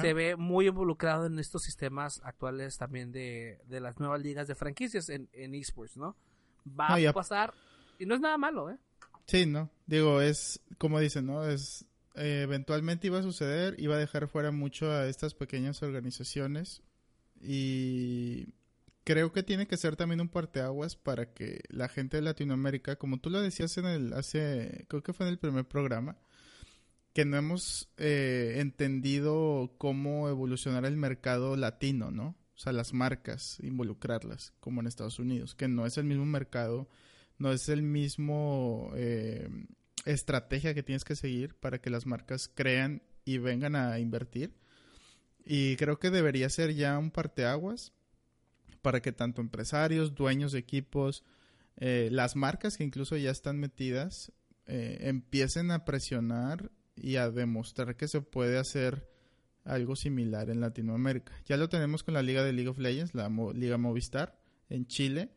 Se ve muy involucrado en estos sistemas actuales también de, de las nuevas ligas de franquicias en, en esports, ¿no? va a pasar y no es nada malo, ¿eh? Sí, no. Digo, es como dicen, ¿no? Es eh, eventualmente iba a suceder, iba a dejar fuera mucho a estas pequeñas organizaciones y creo que tiene que ser también un parteaguas para que la gente de Latinoamérica, como tú lo decías en el hace creo que fue en el primer programa, que no hemos eh, entendido cómo evolucionar el mercado latino, ¿no? O sea, las marcas, involucrarlas, como en Estados Unidos, que no es el mismo mercado, no es el mismo eh, estrategia que tienes que seguir para que las marcas crean y vengan a invertir. Y creo que debería ser ya un parteaguas para que tanto empresarios, dueños de equipos, eh, las marcas que incluso ya están metidas, eh, empiecen a presionar y a demostrar que se puede hacer algo similar en Latinoamérica. Ya lo tenemos con la Liga de League of Legends, la Liga Movistar, en Chile.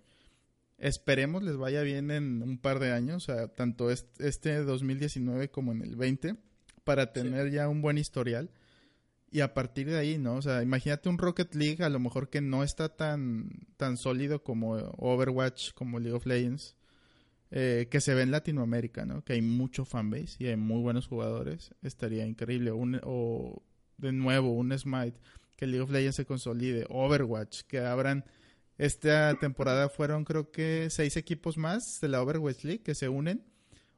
Esperemos les vaya bien en un par de años, o sea, tanto este 2019 como en el 20, para tener ya un buen historial. Y a partir de ahí, ¿no? O sea, imagínate un Rocket League a lo mejor que no está tan, tan sólido como Overwatch, como League of Legends, eh, que se ve en Latinoamérica, ¿no? Que hay mucho fanbase y hay muy buenos jugadores. Estaría increíble. o de nuevo, un Smite, que League of Legends se consolide. Overwatch, que abran... Esta temporada fueron creo que seis equipos más de la Overwatch League que se unen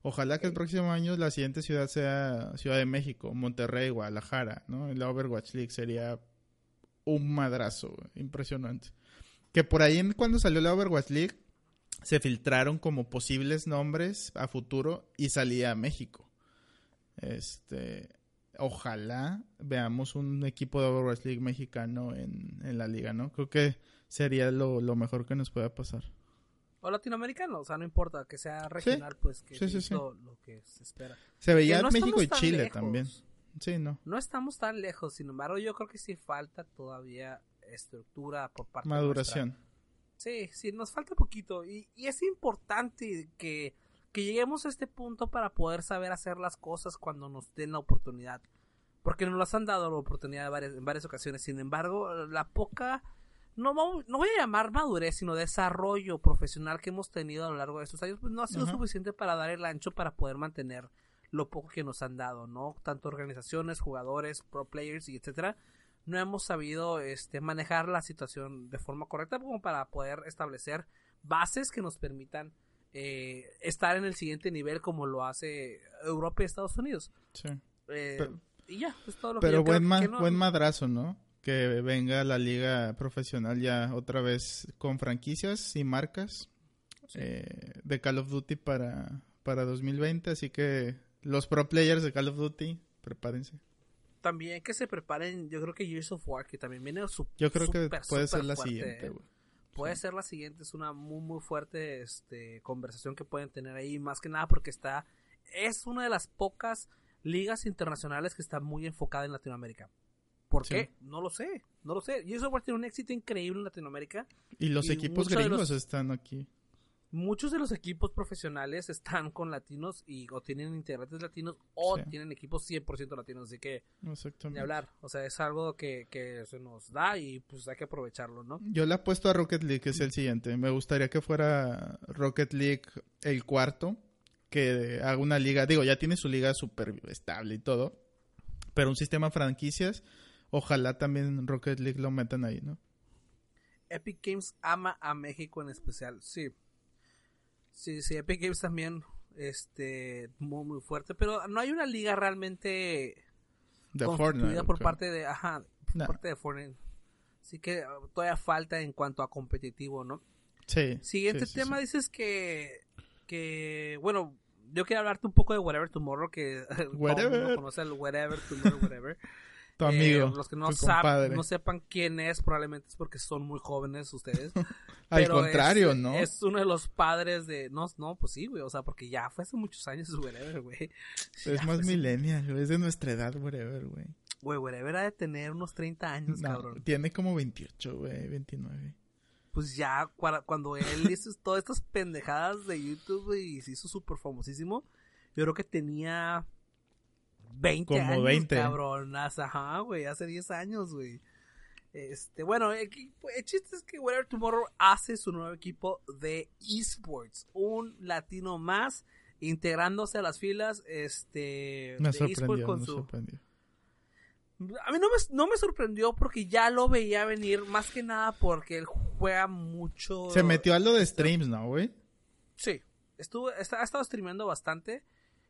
Ojalá que el próximo año la siguiente ciudad sea Ciudad de México, Monterrey, Guadalajara, ¿no? En la Overwatch League sería un madrazo, impresionante. Que por ahí cuando salió la Overwatch League se filtraron como posibles nombres a futuro y salía México. Este, ojalá veamos un equipo de Overwatch League mexicano en, la liga, ¿no? Creo que sería lo, lo mejor que nos pueda pasar o latinoamericano, o sea, no importa que sea regional, pues que es lo, que se espera. Se veía en México y Chile también. Sí, no. No estamos tan lejos, sin embargo, yo creo que sí falta todavía estructura por parte Maduración. Sí, sí, nos falta poquito y, y es importante que, que lleguemos a este punto para poder saber hacer las cosas cuando nos den la oportunidad. Porque nos las han dado la oportunidad en varias ocasiones. Sin embargo, la poca no, no voy a llamar madurez, sino desarrollo profesional que hemos tenido a lo largo de estos años, pues no ha sido suficiente para dar el ancho para poder mantener lo poco que nos han dado, ¿no? Tanto organizaciones, jugadores, pro players y etcétera, no hemos sabido este manejar la situación de forma correcta como para poder establecer bases que nos permitan eh, estar en el siguiente nivel como lo hace Europa y Estados Unidos. Sí. Eh, y ya, es todo lo que yo buen, buen madrazo, ¿no? Que venga la liga profesional ya otra vez con franquicias y marcas eh, de Call of Duty para, para 2020. Así que los pro players de Call of Duty, prepárense. También que se preparen, yo creo que Gears of War, que también viene su, Yo creo que puede ser la siguiente, Puede ser la siguiente, es una muy muy fuerte este, conversación que pueden tener ahí, más que nada porque está, es una de las pocas ligas internacionales que está muy enfocada en Latinoamérica. ¿Por qué? No lo sé, no lo sé. Y eso va a tener un éxito increíble en Latinoamérica. Y los equipos gringos están aquí. Muchos de los equipos profesionales están con latinos y o tienen integrantes latinos o tienen equipos 100% latinos, así que ni hablar, o sea, es algo que, que se nos da y pues hay que aprovecharlo, ¿no? Yo le apuesto a Rocket League, que es el siguiente. Me gustaría que fuera Rocket League el cuarto, que haga una liga, digo, ya tiene su liga súper estable y todo, pero un sistema de franquicias Ojalá también Rocket League lo metan ahí, ¿no? Epic Games ama a México en especial, sí. Sí, sí, Epic Games también, este, muy, muy fuerte, pero no hay una liga realmente de constituida por parte de, ajá, por parte de Fortnite. Así que uh, todavía falta en cuanto a competitivo, ¿no? Sí. Siguiente tema, dices que, que, bueno, yo quiero hablarte un poco de Whatever Tomorrow, que *laughs* whatever. no conoce el Whatever Tomorrow, Whatever. *laughs* Tu amigo. Eh, los que no, no sepan quién es, probablemente es porque son muy jóvenes ustedes. *laughs* Al contrario, ¿no? Es uno de los padres de. No, no, pues sí, güey. O sea, porque ya fue hace muchos años, *laughs* whatever, güey. Es más millennial, Es de nuestra edad, whatever, güey. Güey, whatever ha de tener unos 30 años, cabrón. Tiene como 28, güey, 29. Pues ya, cuando él *laughs* hizo todas estas pendejadas de YouTube, y se hizo súper famosísimo, yo creo que tenía 20 Como años, 20. cabronas, ajá, güey, hace 10 años, güey. Este, bueno, el, chiste es que Whatever Tomorrow hace su nuevo equipo de esports, un latino más integrándose a las filas este me de esports con me su sorprendió. A mí no me, no me sorprendió porque ya lo veía venir, más que nada porque él juega mucho. Se metió a lo de streams, ¿no, güey? Sí, estuvo, ha estado streameando bastante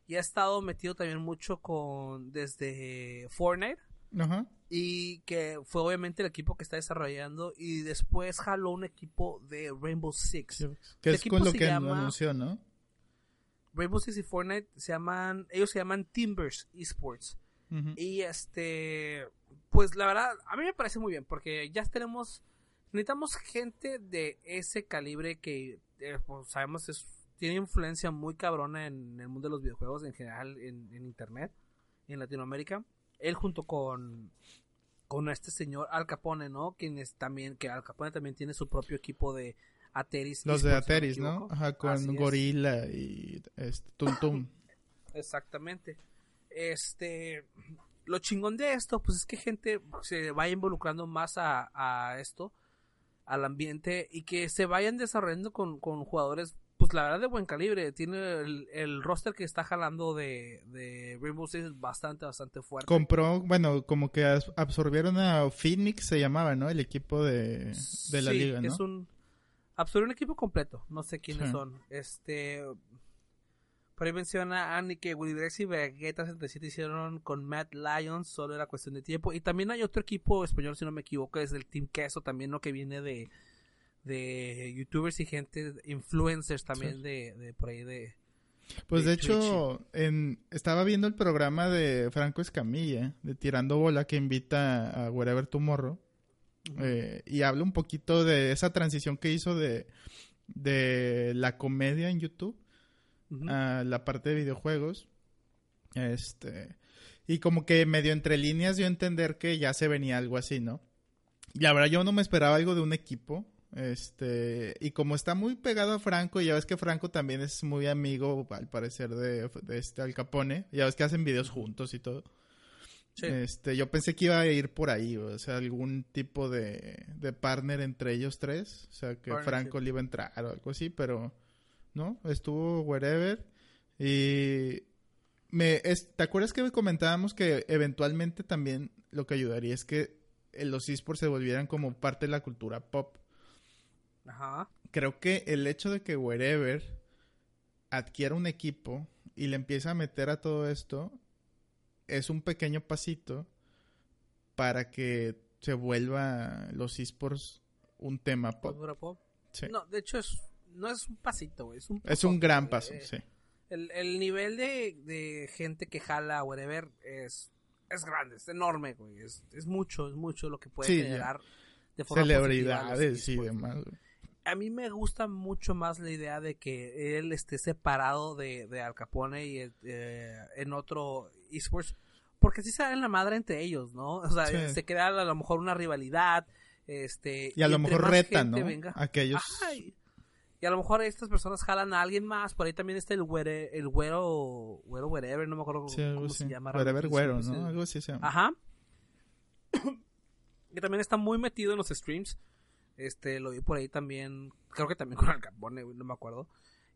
y ha estado metido también mucho con desde Fortnite. Ajá. Y que fue obviamente el equipo que está desarrollando y después jaló un equipo de Rainbow Six. que es con lo que anunció, ¿no? Rainbow Six y Fortnite se llaman, ellos se llaman Timbers Esports. Y este, pues la verdad, a mí me parece muy bien porque ya tenemos, necesitamos gente de ese calibre que eh, pues, sabemos es, tiene influencia muy cabrona en el mundo de los videojuegos en general, en, en internet, en Latinoamérica. Él junto con con este señor Al Capone, ¿no? Quien es también, que Al Capone también tiene su propio equipo de Ateris. Los de Ateris, ¿no? Ajá, con Gorila y este, Tum Tum. *coughs* Exactamente. Este, lo chingón de esto, pues es que gente se vaya involucrando más a, esto, al ambiente, y que se vayan desarrollando con, con jugadores pues la verdad de buen calibre. Tiene el, roster que está jalando de, de Rainbow Six bastante, bastante fuerte. Compró, bueno, como que absorbieron a Phoenix, se llamaba, ¿no? El equipo de, de la liga, ¿no? es un... Absorbió un equipo completo. No sé quiénes son. Este... Por ahí menciona Annie que Willyrex y Vegeta 77 hicieron con Matt Lions, solo era cuestión de tiempo. Y también hay otro equipo español, si no me equivoco, es el Team Queso también, ¿no? Que viene de, de youtubers y gente, influencers también de, de, por ahí de... Pues de, hecho, en, estaba viendo el programa de Franco Escamilla, de Tirando Bola, que invita a Wherever Tomorrow, eh, y habla un poquito de esa transición que hizo de, de la comedia en YouTube a la parte de videojuegos. Este, y como que medio entre líneas dio a entender que ya se venía algo así, ¿no? Y la verdad yo no me esperaba algo de un equipo. Este, y como está muy pegado a Franco, ya ves que Franco también es muy amigo, al parecer, de, este Al Capone. Ya ves que hacen videos juntos y todo. Este, yo pensé que iba a ir por ahí, o sea, algún tipo de, de partner entre ellos tres. O sea, que Franco le iba a entrar o algo así, pero no, estuvo wherever. Y me, ¿te acuerdas que comentábamos que eventualmente también lo que ayudaría es que los esports se volvieran como parte de la cultura pop? Ajá. Creo que el hecho de que Wherever adquiera un equipo y le empiece a meter a todo esto es un pequeño pasito para que se vuelva los esports un tema pop. No, de hecho es, no es un pasito, Es un, es un gran paso, eh, sí. El, nivel de, gente que jala Wherever es, es grande, es enorme, güey. Es, mucho, es mucho lo que puede generar de forma Celebridades y demás a mí me gusta mucho más la idea de que él esté separado de, de Al Capone y eh, en otro esports, porque así se dan la madre entre ellos, ¿no? O sea, se queda a lo mejor una rivalidad, este... Y a lo mejor retan, ¿no? Venga, Aquellos... y a lo mejor estas personas jalan a alguien más, por ahí también está el güero, el güero, güero wherever, no me acuerdo cómo, se llama. Wherever güero, ¿no? Algo así se llama. Ajá. *coughs* que también está muy metido en los streams. Este, lo vi por ahí también, creo que también *laughs* con Al Capone, no me acuerdo.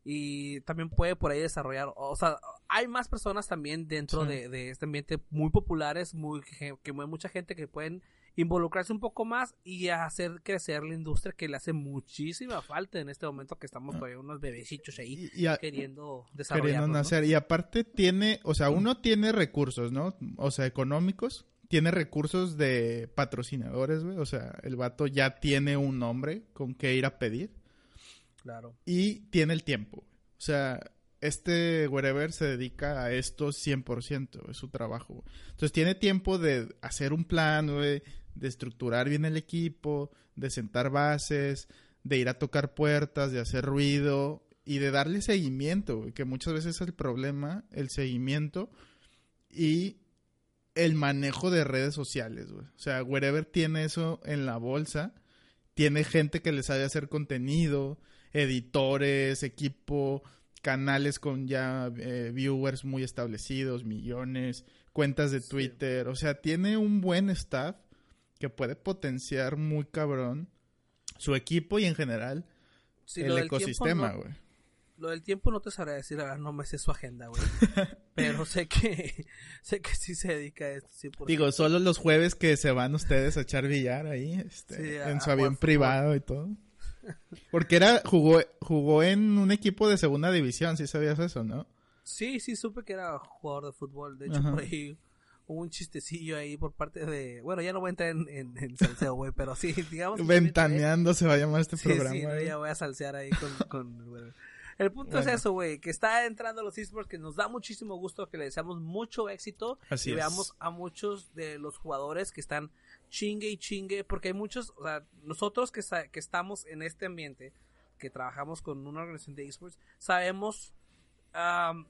Y también puede por ahí desarrollar, o sea, hay más personas también dentro de, este ambiente muy populares, muy que mueve mucha gente que pueden involucrarse un poco más y hacer crecer la industria que le hace muchísima falta en este momento que estamos ah. todavía unos bebecitos ahí queriendo desarrollar. Queriendo nacer. Y aparte tiene, o sea, uno tiene recursos, ¿no? O sea, económicos, tiene recursos de patrocinadores, güey. O sea, el vato ya tiene un nombre con que ir a pedir. Claro. Y tiene el tiempo. O sea, este wherever se dedica a esto 100%, es su trabajo. Entonces tiene tiempo de hacer un plan, güey, de estructurar bien el equipo, de sentar bases, de ir a tocar puertas, de hacer ruido y de darle seguimiento, que muchas veces es el problema, el seguimiento y el manejo de redes sociales, güey. O sea, Wherever tiene eso en la bolsa. Tiene gente que le sabe hacer contenido, editores, equipo, canales con ya eh, viewers muy establecidos, millones, cuentas de Twitter. O sea, tiene un buen staff que puede potenciar muy cabrón su equipo y en general el ecosistema, güey lo del tiempo no te sabré decir, ver, no me sé su agenda, güey. *laughs* Pero sé que *laughs* sé que sí se dedica a esto. Digo, solo los jueves que se van ustedes a echar billar ahí, este, en su avión privado y todo. Porque era jugó jugó en un equipo de segunda división, si sabías eso, ¿no? Sí, sí, supe que era jugador de fútbol. De hecho, por ahí hubo un chistecillo ahí por parte de. Bueno, ya no voy a entrar en, en, en salseo, güey, pero sí, digamos. Ventaneando se va a llamar este sí, programa. Sí, no, ya voy a salsear ahí con. con El punto es eso, güey, que está entrando los esports, que nos da muchísimo gusto, que le deseamos mucho éxito Así y es. veamos a muchos de los jugadores que están chingue y chingue, porque hay muchos, o sea, nosotros que, que estamos en este ambiente, que trabajamos con una organización de esports, sabemos um,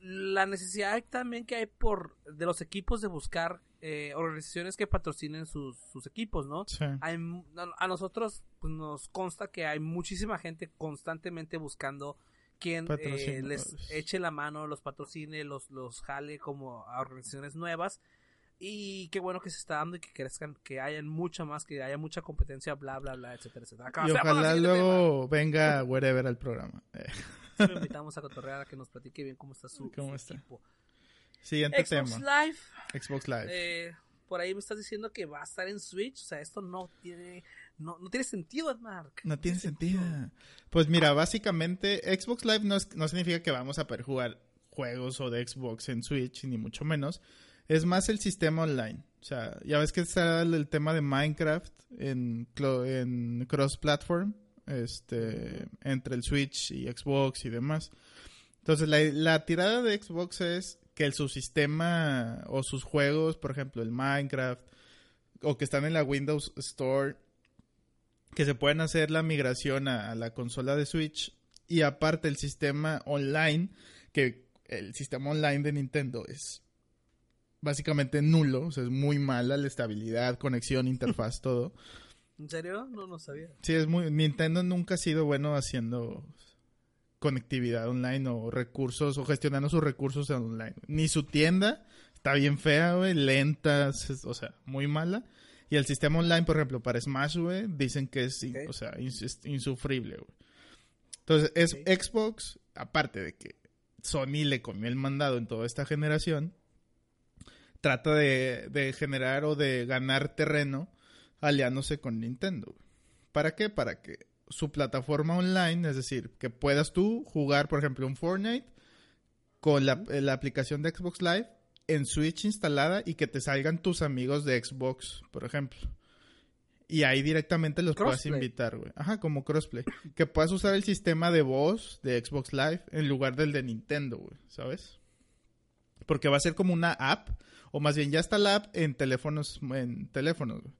la necesidad también que hay por de los equipos de buscar eh, organizaciones que patrocinen sus, sus equipos, ¿no? Sí. Hay, a nosotros pues, nos consta que hay muchísima gente constantemente buscando quien eh, les eche la mano, los patrocine, los, los jale como a organizaciones nuevas. Y qué bueno que se está dando y que crezcan, que hayan mucha más, que haya mucha competencia, bla, bla, bla, etcétera, etcétera. y ojalá luego tema. venga Wherever al programa. lo invitamos a cotorrear a que nos platique bien cómo está su, *laughs* ¿Cómo está? equipo. Siguiente Xbox tema. Live. Xbox Live. Eh, por ahí me estás diciendo que va a estar en Switch. O sea, esto no tiene, no, no tiene sentido, Mark. No tiene sentido. Pues mira, básicamente Xbox Live no, es, no significa que vamos a poder jugar juegos o de Xbox en Switch, ni mucho menos. Es más el sistema online. O sea, ya ves que está el, el tema de Minecraft en, en cross-platform, este, entre el Switch y Xbox y demás. Entonces, la, la tirada de Xbox es que el, su sistema o sus juegos, por ejemplo, el Minecraft, o que están en la Windows Store, que se pueden hacer la migración a, a, la consola de Switch. Y aparte el sistema online, que el sistema online de Nintendo es básicamente nulo, o sea, es muy mala la estabilidad, conexión, *laughs* interfaz, todo. ¿En serio? No, no sabía. Sí, es muy... Nintendo nunca ha sido bueno haciendo conectividad online o recursos o gestionando sus recursos online. Ni su tienda está bien fea, güey, lenta, o sea, muy mala. Y el sistema online, por ejemplo, para Smash, güey, dicen que es, okay. o sea, insufrible, güey. Entonces, es okay. Xbox, aparte de que Sony le comió el mandado en toda esta generación, trata de, de generar o de ganar terreno aliándose con Nintendo. Güey. ¿Para qué? Para que su plataforma online, es decir, que puedas tú jugar, por ejemplo, un Fortnite con la, la, aplicación de Xbox Live en Switch instalada y que te salgan tus amigos de Xbox, por ejemplo. Y ahí directamente los crossplay. puedas invitar, güey. Ajá, como crossplay. que puedas usar el sistema de voz de Xbox Live en lugar del de Nintendo, güey, ¿sabes? Porque va a ser como una app, o más bien ya está la app en teléfonos, en teléfonos, güey.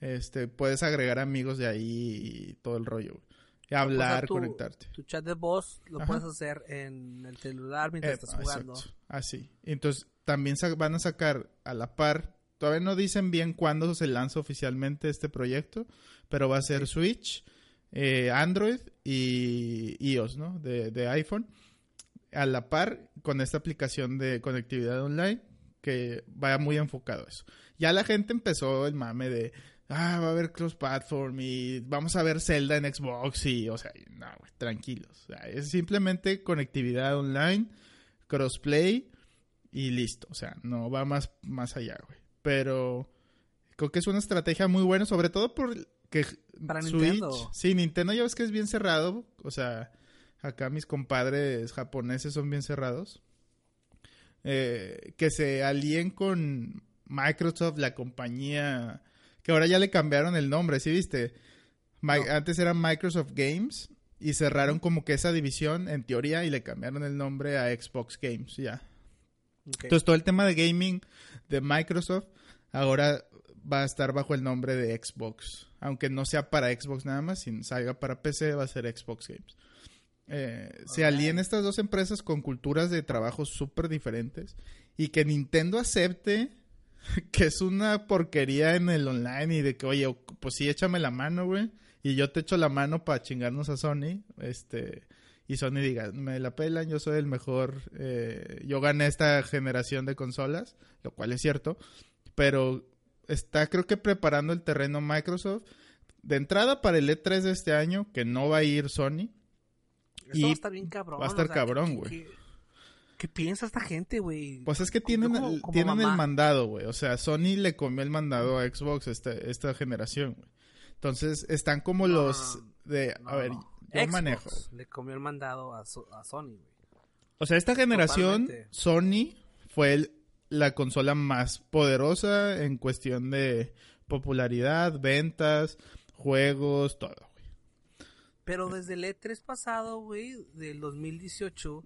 Este, puedes agregar amigos de ahí y todo el rollo. Güey. Y hablar, tu, conectarte. Tu chat de voz lo Ajá. puedes hacer en el celular mientras eh, estás jugando. Exacto. Así. Entonces, también van a sacar a la par. Todavía no dicen bien cuándo se lanza oficialmente este proyecto, pero va a ser Switch, eh, Android y iOS, ¿no? De, de iPhone. A la par con esta aplicación de conectividad online que vaya muy enfocado a eso. Ya la gente empezó el mame de ah, va a haber cross-platform y vamos a ver Zelda en Xbox y, o sea, no, wey, tranquilos. O sea, es simplemente conectividad online, crossplay y listo. O sea, no va más, más allá, güey. Pero creo que es una estrategia muy buena, sobre todo por que Para Switch, Nintendo. sí, Nintendo ya ves que es bien cerrado. O sea, acá mis compadres japoneses son bien cerrados. Eh, que se alíen con Microsoft, la compañía que ahora ya le cambiaron el nombre, ¿sí viste? My, no. Antes era Microsoft Games y cerraron como que esa división en teoría y le cambiaron el nombre a Xbox Games, ya. Okay. Entonces todo el tema de gaming de Microsoft ahora va a estar bajo el nombre de Xbox, aunque no sea para Xbox nada más, si salga para PC va a ser Xbox Games. Eh, okay. Se alíen estas dos empresas con culturas de trabajo súper diferentes y que Nintendo acepte *laughs* que es una porquería en el online y de que, oye, pues sí, échame la mano, güey. Y yo te echo la mano para chingarnos a Sony. Este. Y Sony diga, me la pelan, yo soy el mejor. Eh, yo gané esta generación de consolas, lo cual es cierto. Pero está, creo que preparando el terreno Microsoft. De entrada para el E3 de este año, que no va a ir Sony. Eso y va a estar bien cabrón. Va a estar o sea, cabrón, güey. ¿qué, ¿Qué piensa esta gente, güey? Pues es que tienen, como, el, como tienen el mandado, güey. O sea, Sony le comió el mandado a Xbox esta, esta generación, güey. Entonces, están como los de... No, a ver. Yo Xbox manejo. Le comió el mandado a, so- a Sony, güey. O sea, esta generación, Sony fue la consola más poderosa en cuestión de popularidad, ventas, juegos, todo. Pero desde el E3 pasado, güey, del 2018,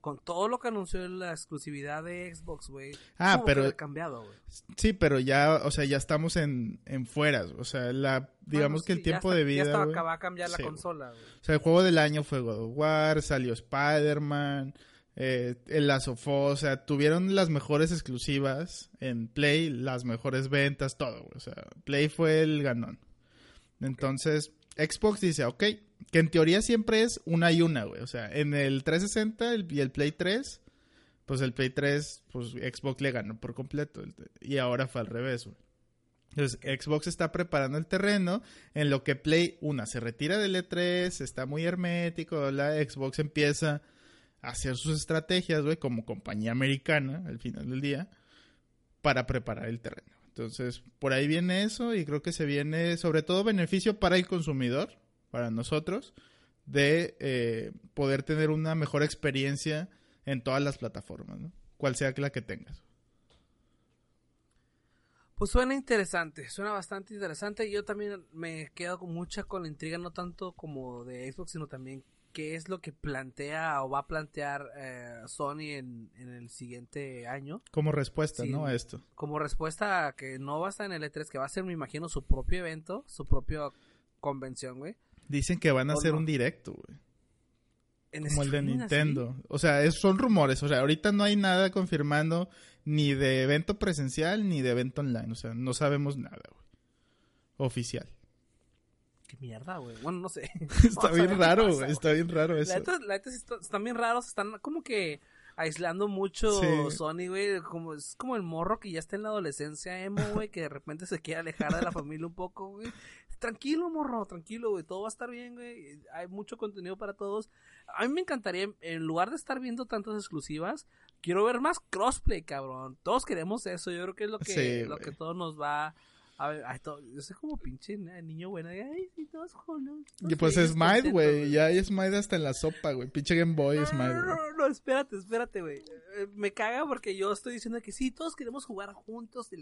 con todo lo que anunció la exclusividad de Xbox, güey, ah, pero cambiado, güey. Sí, pero ya, o sea, ya estamos en, en fueras, o sea, la digamos que el tiempo de vida, ya va a cambiar la consola, güey. O sea, el juego del año fue God of War, salió Spider-Man, eh, el Us, o sea, tuvieron las mejores exclusivas en Play, las mejores ventas, todo, güey. O sea, Play fue el ganón. Entonces, Xbox dice, ok, que en teoría siempre es una y una, güey. O sea, en el 360 y el Play 3, pues el Play 3, pues Xbox le ganó por completo. Y ahora fue al revés, güey. Entonces, Xbox está preparando el terreno en lo que Play, una, se retira del E3, está muy hermético, la Xbox empieza a hacer sus estrategias, güey, como compañía americana al final del día, para preparar el terreno. Entonces, por ahí viene eso y creo que se viene sobre todo beneficio para el consumidor, para nosotros, de eh, poder tener una mejor experiencia en todas las plataformas, ¿no? Cual sea la que tengas. Pues suena interesante, suena bastante interesante. Yo también me quedo con mucha con la intriga, no tanto como de Xbox, sino también qué es lo que plantea o va a plantear eh, Sony en, el siguiente año. Como respuesta, ¿no? A esto. Como respuesta a que no va a estar en el E3, que va a ser, me imagino, su propio evento, su propia convención, güey. Dicen que van a hacer un directo, güey. Como el de Nintendo. O sea, son rumores. O sea, ahorita no hay nada confirmando ni de evento presencial ni de evento online. O sea, no sabemos nada, güey. Oficial. Qué mierda, güey. Bueno, no sé. *laughs* *laughs* está bien raro, güey. Está bien raro eso. La neta, están bien raros. Están como que aislando mucho Sony, güey. Como, es como el morro que ya está en la adolescencia emo, güey. Que de repente se quiere alejar de la familia un poco, güey. Tranquilo, morro, tranquilo, güey. Todo va a estar bien, güey. Hay mucho contenido para todos. A mí me encantaría, en lugar de estar viendo tantas exclusivas, quiero ver más crossplay, cabrón. Todos queremos eso. Yo creo que es lo que, lo que todo nos va a ver, ay, todo, yo soy como pinche niño bueno. Ay, sí, todos jolos. y pues Smite, güey. Ya hay Smite hasta en la sopa, güey. Pinche Game Boy no, Smite. No, no, no, no, espérate, espérate, güey. Eh, me caga porque yo estoy diciendo que sí, todos queremos jugar juntos. El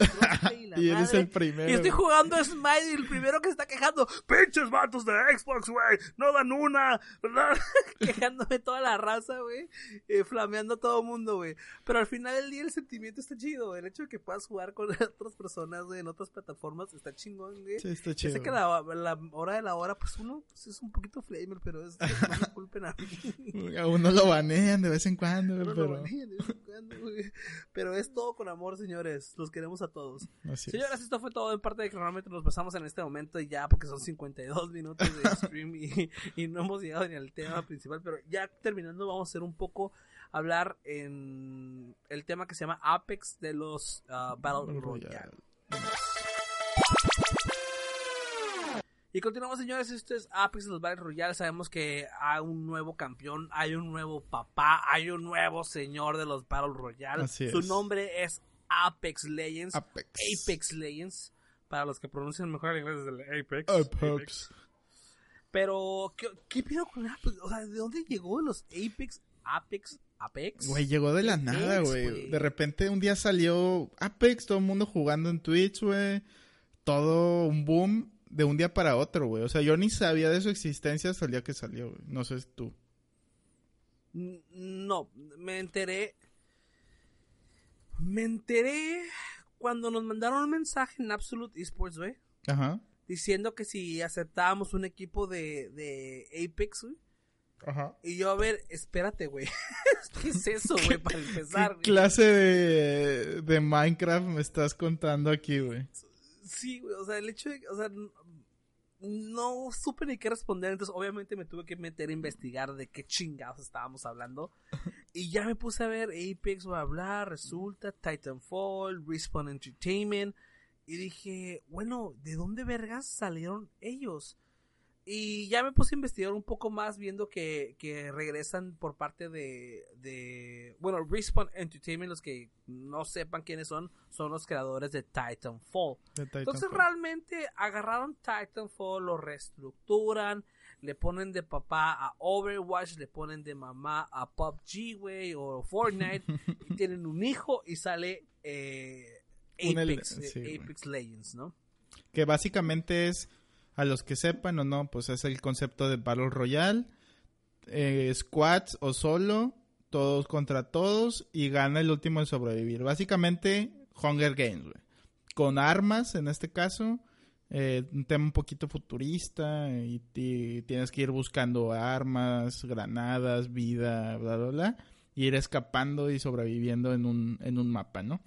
y la *laughs* y eres el primero. Y estoy jugando Smite y el primero que está quejando. Pinches vatos de Xbox, güey. No dan una. *laughs* Quejándome toda la raza, güey. Eh, flameando a todo el mundo, güey. Pero al final del día el sentimiento está chido. El hecho de que puedas jugar con *laughs* otras personas, güey, en otras plataformas está chingón, güey. Sí, está chido. sé que la, hora de la hora, pues uno pues es un poquito flamer, pero es, no me *laughs* culpen a mí. A uno lo banean de vez en cuando, pero... Lo banean de vez en cuando, güey. Pero es todo con amor, señores. Los queremos a todos. Así señores, esto fue todo en parte de que normalmente nos pasamos en este momento y ya, porque son 52 minutos de *laughs* stream y, y no hemos llegado ni al tema principal, pero ya terminando vamos a hacer un poco hablar en el tema que se llama Apex de los uh, Battle Royale. Y continuamos, señores. Esto es Apex los Battle Royale. Sabemos que hay un nuevo campeón, hay un nuevo papá, hay un nuevo señor de los Battle Royale. Su nombre es Apex Legends. Apex. Legends. Para los que pronuncian mejor el inglés del Apex. Apex. Pero, ¿qué, ¿qué pedo con Apex? O sea, ¿de dónde llegó los Apex? Apex, Apex. Güey, llegó de la nada, güey. De repente un día salió Apex, todo el mundo jugando en Twitch, güey. Todo un boom de un día para otro, güey. O sea, yo ni sabía de su existencia hasta el día que salió, güey. No sé tú. No, me enteré. Me enteré cuando nos mandaron un mensaje en Absolute Esports, güey. Ajá. Diciendo que si aceptábamos un equipo de, de Apex, güey. Ajá. Y yo, a ver, espérate, güey. *laughs* ¿Qué es *laughs* eso, güey, para empezar? ¿Qué clase de, de Minecraft me estás contando aquí, güey? Sí, güey, o sea, el hecho de, o sea, no supe ni qué responder, entonces obviamente me tuve que meter a investigar de qué chingados estábamos hablando. *laughs* y ya me puse a ver Apex va a hablar, resulta Titanfall, Respawn Entertainment. Y dije, bueno, ¿de dónde vergas salieron ellos? Y ya me puse a investigar un poco más viendo que, que regresan por parte de, de, bueno, Respawn Entertainment, los que no sepan quiénes son, son los creadores de Titanfall. Entonces realmente agarraron Titanfall, lo reestructuran, le ponen de papá a Overwatch, le ponen de mamá a PUBG, güey, o Fortnite, *laughs* y tienen un hijo y sale eh, Apex, eh, Apex Legends, ¿no? Que básicamente es, a los que sepan o no, pues es el concepto de Battle Royale, eh, squads o solo, todos contra todos, y gana el último de sobrevivir. Básicamente, Hunger Games, güey. Con armas, en este caso, eh, un tema un poquito futurista y, tienes que ir buscando armas, granadas, vida, bla, bla, bla, y ir escapando y sobreviviendo en un, en un mapa, ¿no?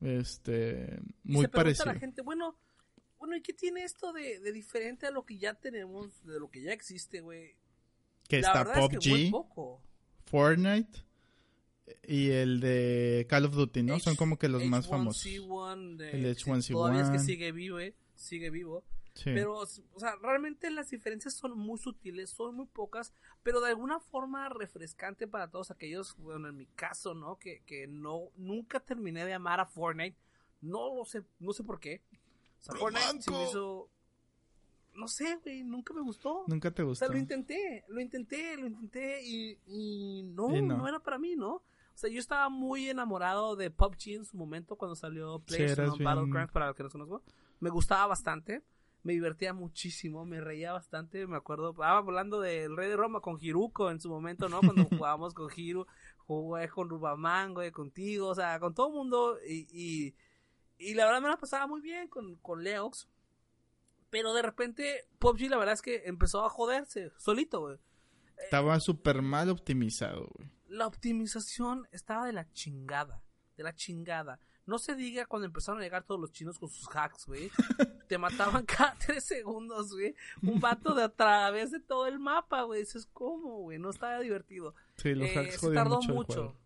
Este, muy se parecido. la gente, bueno, bueno, ¿y qué tiene esto de, diferente a lo que ya tenemos, de lo que ya existe, güey? Que está PUBG, Fortnite y el de Call of Duty, ¿no? Son como que los más famosos. el H1C1. Todavía es que sigue vivo, ¿eh? sigue vivo. Pero, o sea, realmente las diferencias son muy sutiles, son muy pocas, pero de alguna forma refrescante para todos aquellos, bueno, en mi caso, ¿no? Que, que no, nunca terminé de amar a Fortnite. No lo sé, no sé por qué. Sea, Fortnite se me hizo... No sé, güey, nunca me gustó. Nunca te gustó. O sea, lo intenté, lo intenté, lo intenté y, y, no, no, era para mí, ¿no? O sea, yo estaba muy enamorado de PUBG en su momento cuando salió PlayStation Battlegrounds, para los que no conozco me gustaba bastante, me divertía muchísimo, me reía bastante, me acuerdo, estaba hablando del Rey de Roma con Hiruko en su momento, ¿no? Cuando *laughs* jugábamos con Hiru, jugué con Rubaman, güey, contigo, o sea, con todo el mundo y, y, la verdad me la pasaba muy bien con, con Leox. Pero de repente PUBG la verdad es que empezó a joderse solito, güey. Estaba súper mal optimizado, güey. La optimización estaba de la chingada, de la chingada. No se diga cuando empezaron a llegar todos los chinos con sus hacks, güey. *laughs* Te mataban cada *laughs* tres segundos, güey. Un vato de a través de todo el mapa, güey. Eso es como, güey. No estaba divertido. Sí, los eh, hacks Se tardó mucho.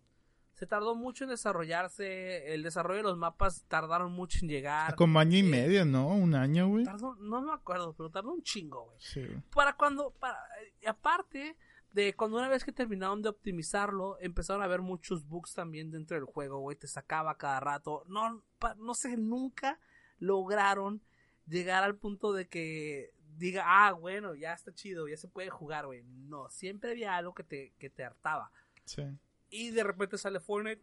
Se tardó mucho en desarrollarse. El desarrollo de los mapas tardaron mucho en llegar. Como año y eh, medio, ¿no? Un año, güey. no me acuerdo, pero tardó un chingo, güey. Sí. Para cuando. Para, y aparte de cuando una vez que terminaron de optimizarlo, empezaron a haber muchos bugs también dentro del juego, güey, te sacaba cada rato. No, no sé, nunca lograron llegar al punto de que diga, ah, bueno, ya está chido, ya se puede jugar, güey. No, siempre había algo que te, que te hartaba. Sí. Y de repente sale Fortnite,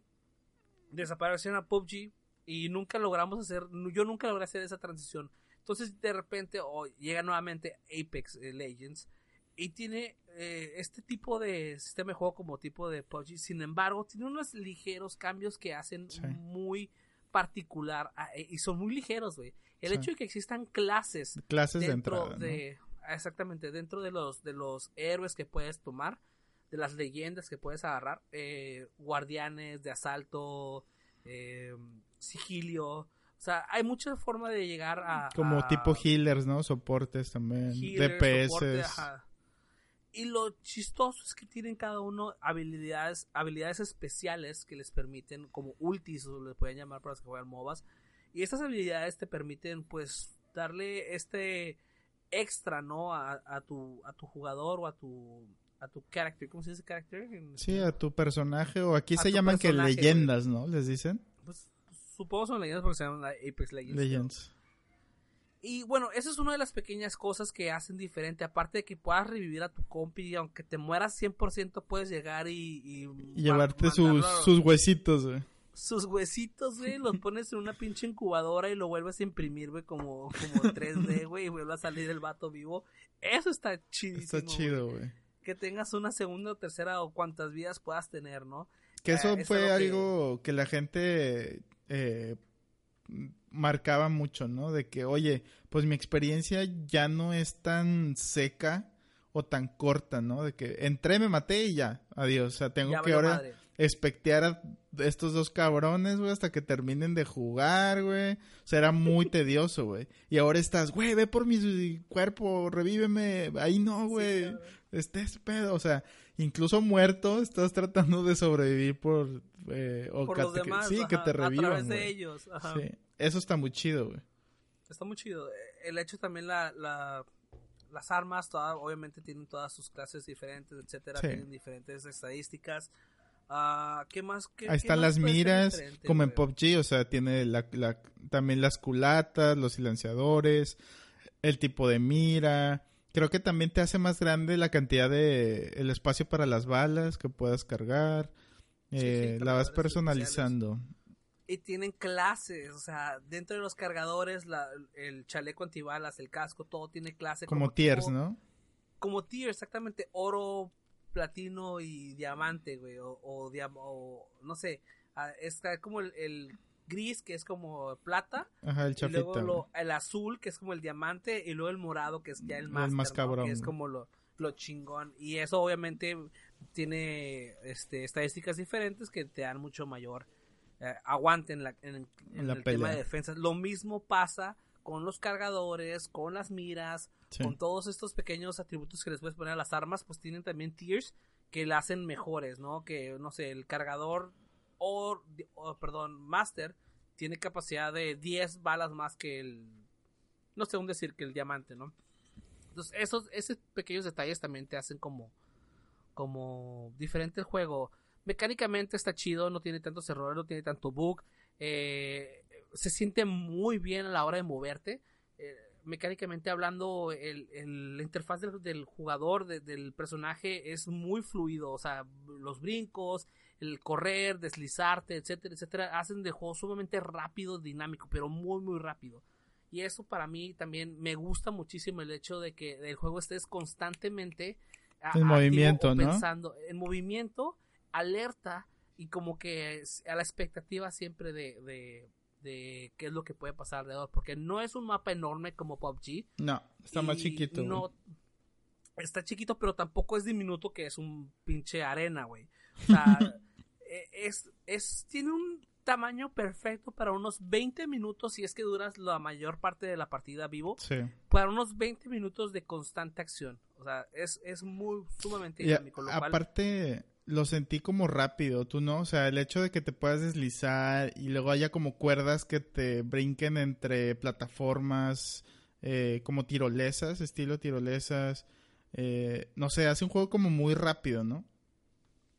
desapareció a PUBG y nunca logramos hacer, yo nunca logré hacer esa transición. Entonces de repente oh, llega nuevamente Apex eh, Legends y tiene eh, este tipo de sistema de juego como tipo de PUBG. Sin embargo, tiene unos ligeros cambios que hacen muy particular e, y son muy ligeros, güey. El hecho de que existan clases, clases dentro de, exactamente dentro de los de los héroes que puedes tomar, de las leyendas que puedes agarrar, eh, guardianes de asalto, eh, sigilio, o sea, hay mucha forma de llegar a... Como tipo healers, ¿no? Soportes también. DPS. Y lo chistoso es que tienen cada uno habilidades, habilidades especiales que les permiten, como ultis, o les pueden llamar para los que juegan MOBAs. Y estas habilidades te permiten, pues, darle este extra, ¿no? A, a, tu, a tu jugador o a tu, a tu character. ¿Cómo se dice character? Sí, a tu personaje, o aquí se llaman que leyendas, ¿no? ¿Les dicen? Pues, supongo son leyendas porque se llaman Apex Legends. Legends. Y bueno, esa es una de las pequeñas cosas que hacen diferente. Aparte de que puedas revivir a tu compi, aunque te mueras 100%, puedes llegar y... Y, llevarte sus, sus huesitos, güey. Sus huesitos, güey, los *laughs* pones en una pinche incubadora y lo vuelves a imprimir, güey, como, como 3D, güey, y vuelve a salir el vato vivo. Eso está chidísimo. Está chido, güey. Que tengas una segunda o tercera o cuantas vidas puedas tener, ¿no? Que eso eh, fue algo que... la gente eh, marcaba mucho, ¿no? De que, oye, pues mi experiencia ya no es tan seca o tan corta, ¿no? De que entré, me maté y ya, adiós. O sea, tengo que ahora espectear a estos dos cabrones, güey, hasta que terminen de jugar, güey. O sea, era muy *laughs* tedioso, güey. Y ahora estás, güey, ve por mi cuerpo, revíveme. Ahí no, güey. Es pedo. O sea, incluso muerto, estás tratando de sobrevivir por... Eh, o por los demás, sí, que te revivan. A través de ellos, ajá. Sí. Eso está muy chido, güey. Está muy chido. El hecho también la, la las armas, obviamente tienen todas sus clases diferentes, etcétera, tienen diferentes estadísticas. Uh, ¿Qué más? Ahí están las miras, como en PUBG, o sea, tiene la, también las culatas, los silenciadores, el tipo de mira, Creo que también te hace más grande la cantidad de el espacio para las balas que puedas cargar. Eh, la vas personalizando. Y tienen clases, o sea, dentro de los cargadores, el chaleco antibalas, el casco, todo tiene clase. Como, tiers, ¿no? Como tiers, exactamente. Oro, platino y diamante, güey. O, o, no sé. Ah, está como el gris, que es como plata. Ajá, el chafita. Y luego el azul, que es como el diamante. Y luego el morado, que es ya el, más cabrón. Que es como lo, lo chingón. Y eso obviamente tiene este, estadísticas diferentes que te dan mucho mayor eh, aguante en, la, en, el tema de defensa. Lo mismo pasa con los cargadores, con las miras, con todos estos pequeños atributos que les puedes poner a las armas, pues tienen también tiers que la hacen mejores, ¿no? Que, no sé, el cargador o, perdón, Master tiene capacidad de 10 balas más que el, no sé, un decir que el diamante, ¿no? Entonces, esos, esos pequeños detalles también te hacen como, como diferente el juego. Mecánicamente está chido, no tiene tantos errores, no tiene tanto bug. Eh, se siente muy bien a la hora de moverte. Eh, mecánicamente hablando, el, la interfaz del, jugador, del personaje, es muy fluido. O sea, los brincos, el correr, deslizarte, etcétera, etcétera, hacen de juego sumamente rápido, dinámico, pero muy, muy rápido. Y eso para mí también me gusta muchísimo el hecho de que el juego estés constantemente en movimiento, ¿no? pensando en movimiento, alerta y como que a la expectativa siempre de, de, de qué es lo que puede pasar alrededor, porque no es un mapa enorme como PUBG. No, está más chiquito. No, está chiquito, pero tampoco es diminuto que es un pinche arena, güey. O sea, *laughs* es, es, tiene un tamaño perfecto para unos 20 minutos si es que duras la mayor parte de la partida vivo. Para unos 20 minutos de constante acción. O sea, es, es muy sumamente dinámico. aparte, lo sentí como rápido, tú no, o sea, el hecho de que te puedas deslizar y luego haya como cuerdas que te brinquen entre plataformas, eh, como tirolesas, estilo tirolesas. Eh, no sé, hace un juego como muy rápido, ¿no?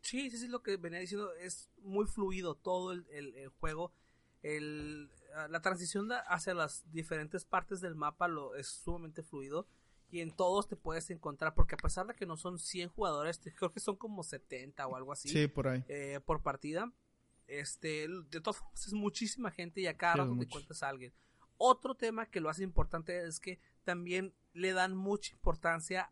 Sí, sí, sí, lo que venía diciendo es muy fluido todo el, el, juego. El, ah, la transición hacia las diferentes partes del mapa lo, es sumamente fluido y en todos te puedes encontrar, porque a pesar de que no son 100 jugadores, *laughs* creo que son como 70 o algo así. Sí, por ahí. Eh, por partida. Este, de todas formas es muchísima gente y a cada rato te cuentas a alguien. Otro tema que lo hace importante es que también le dan mucha importancia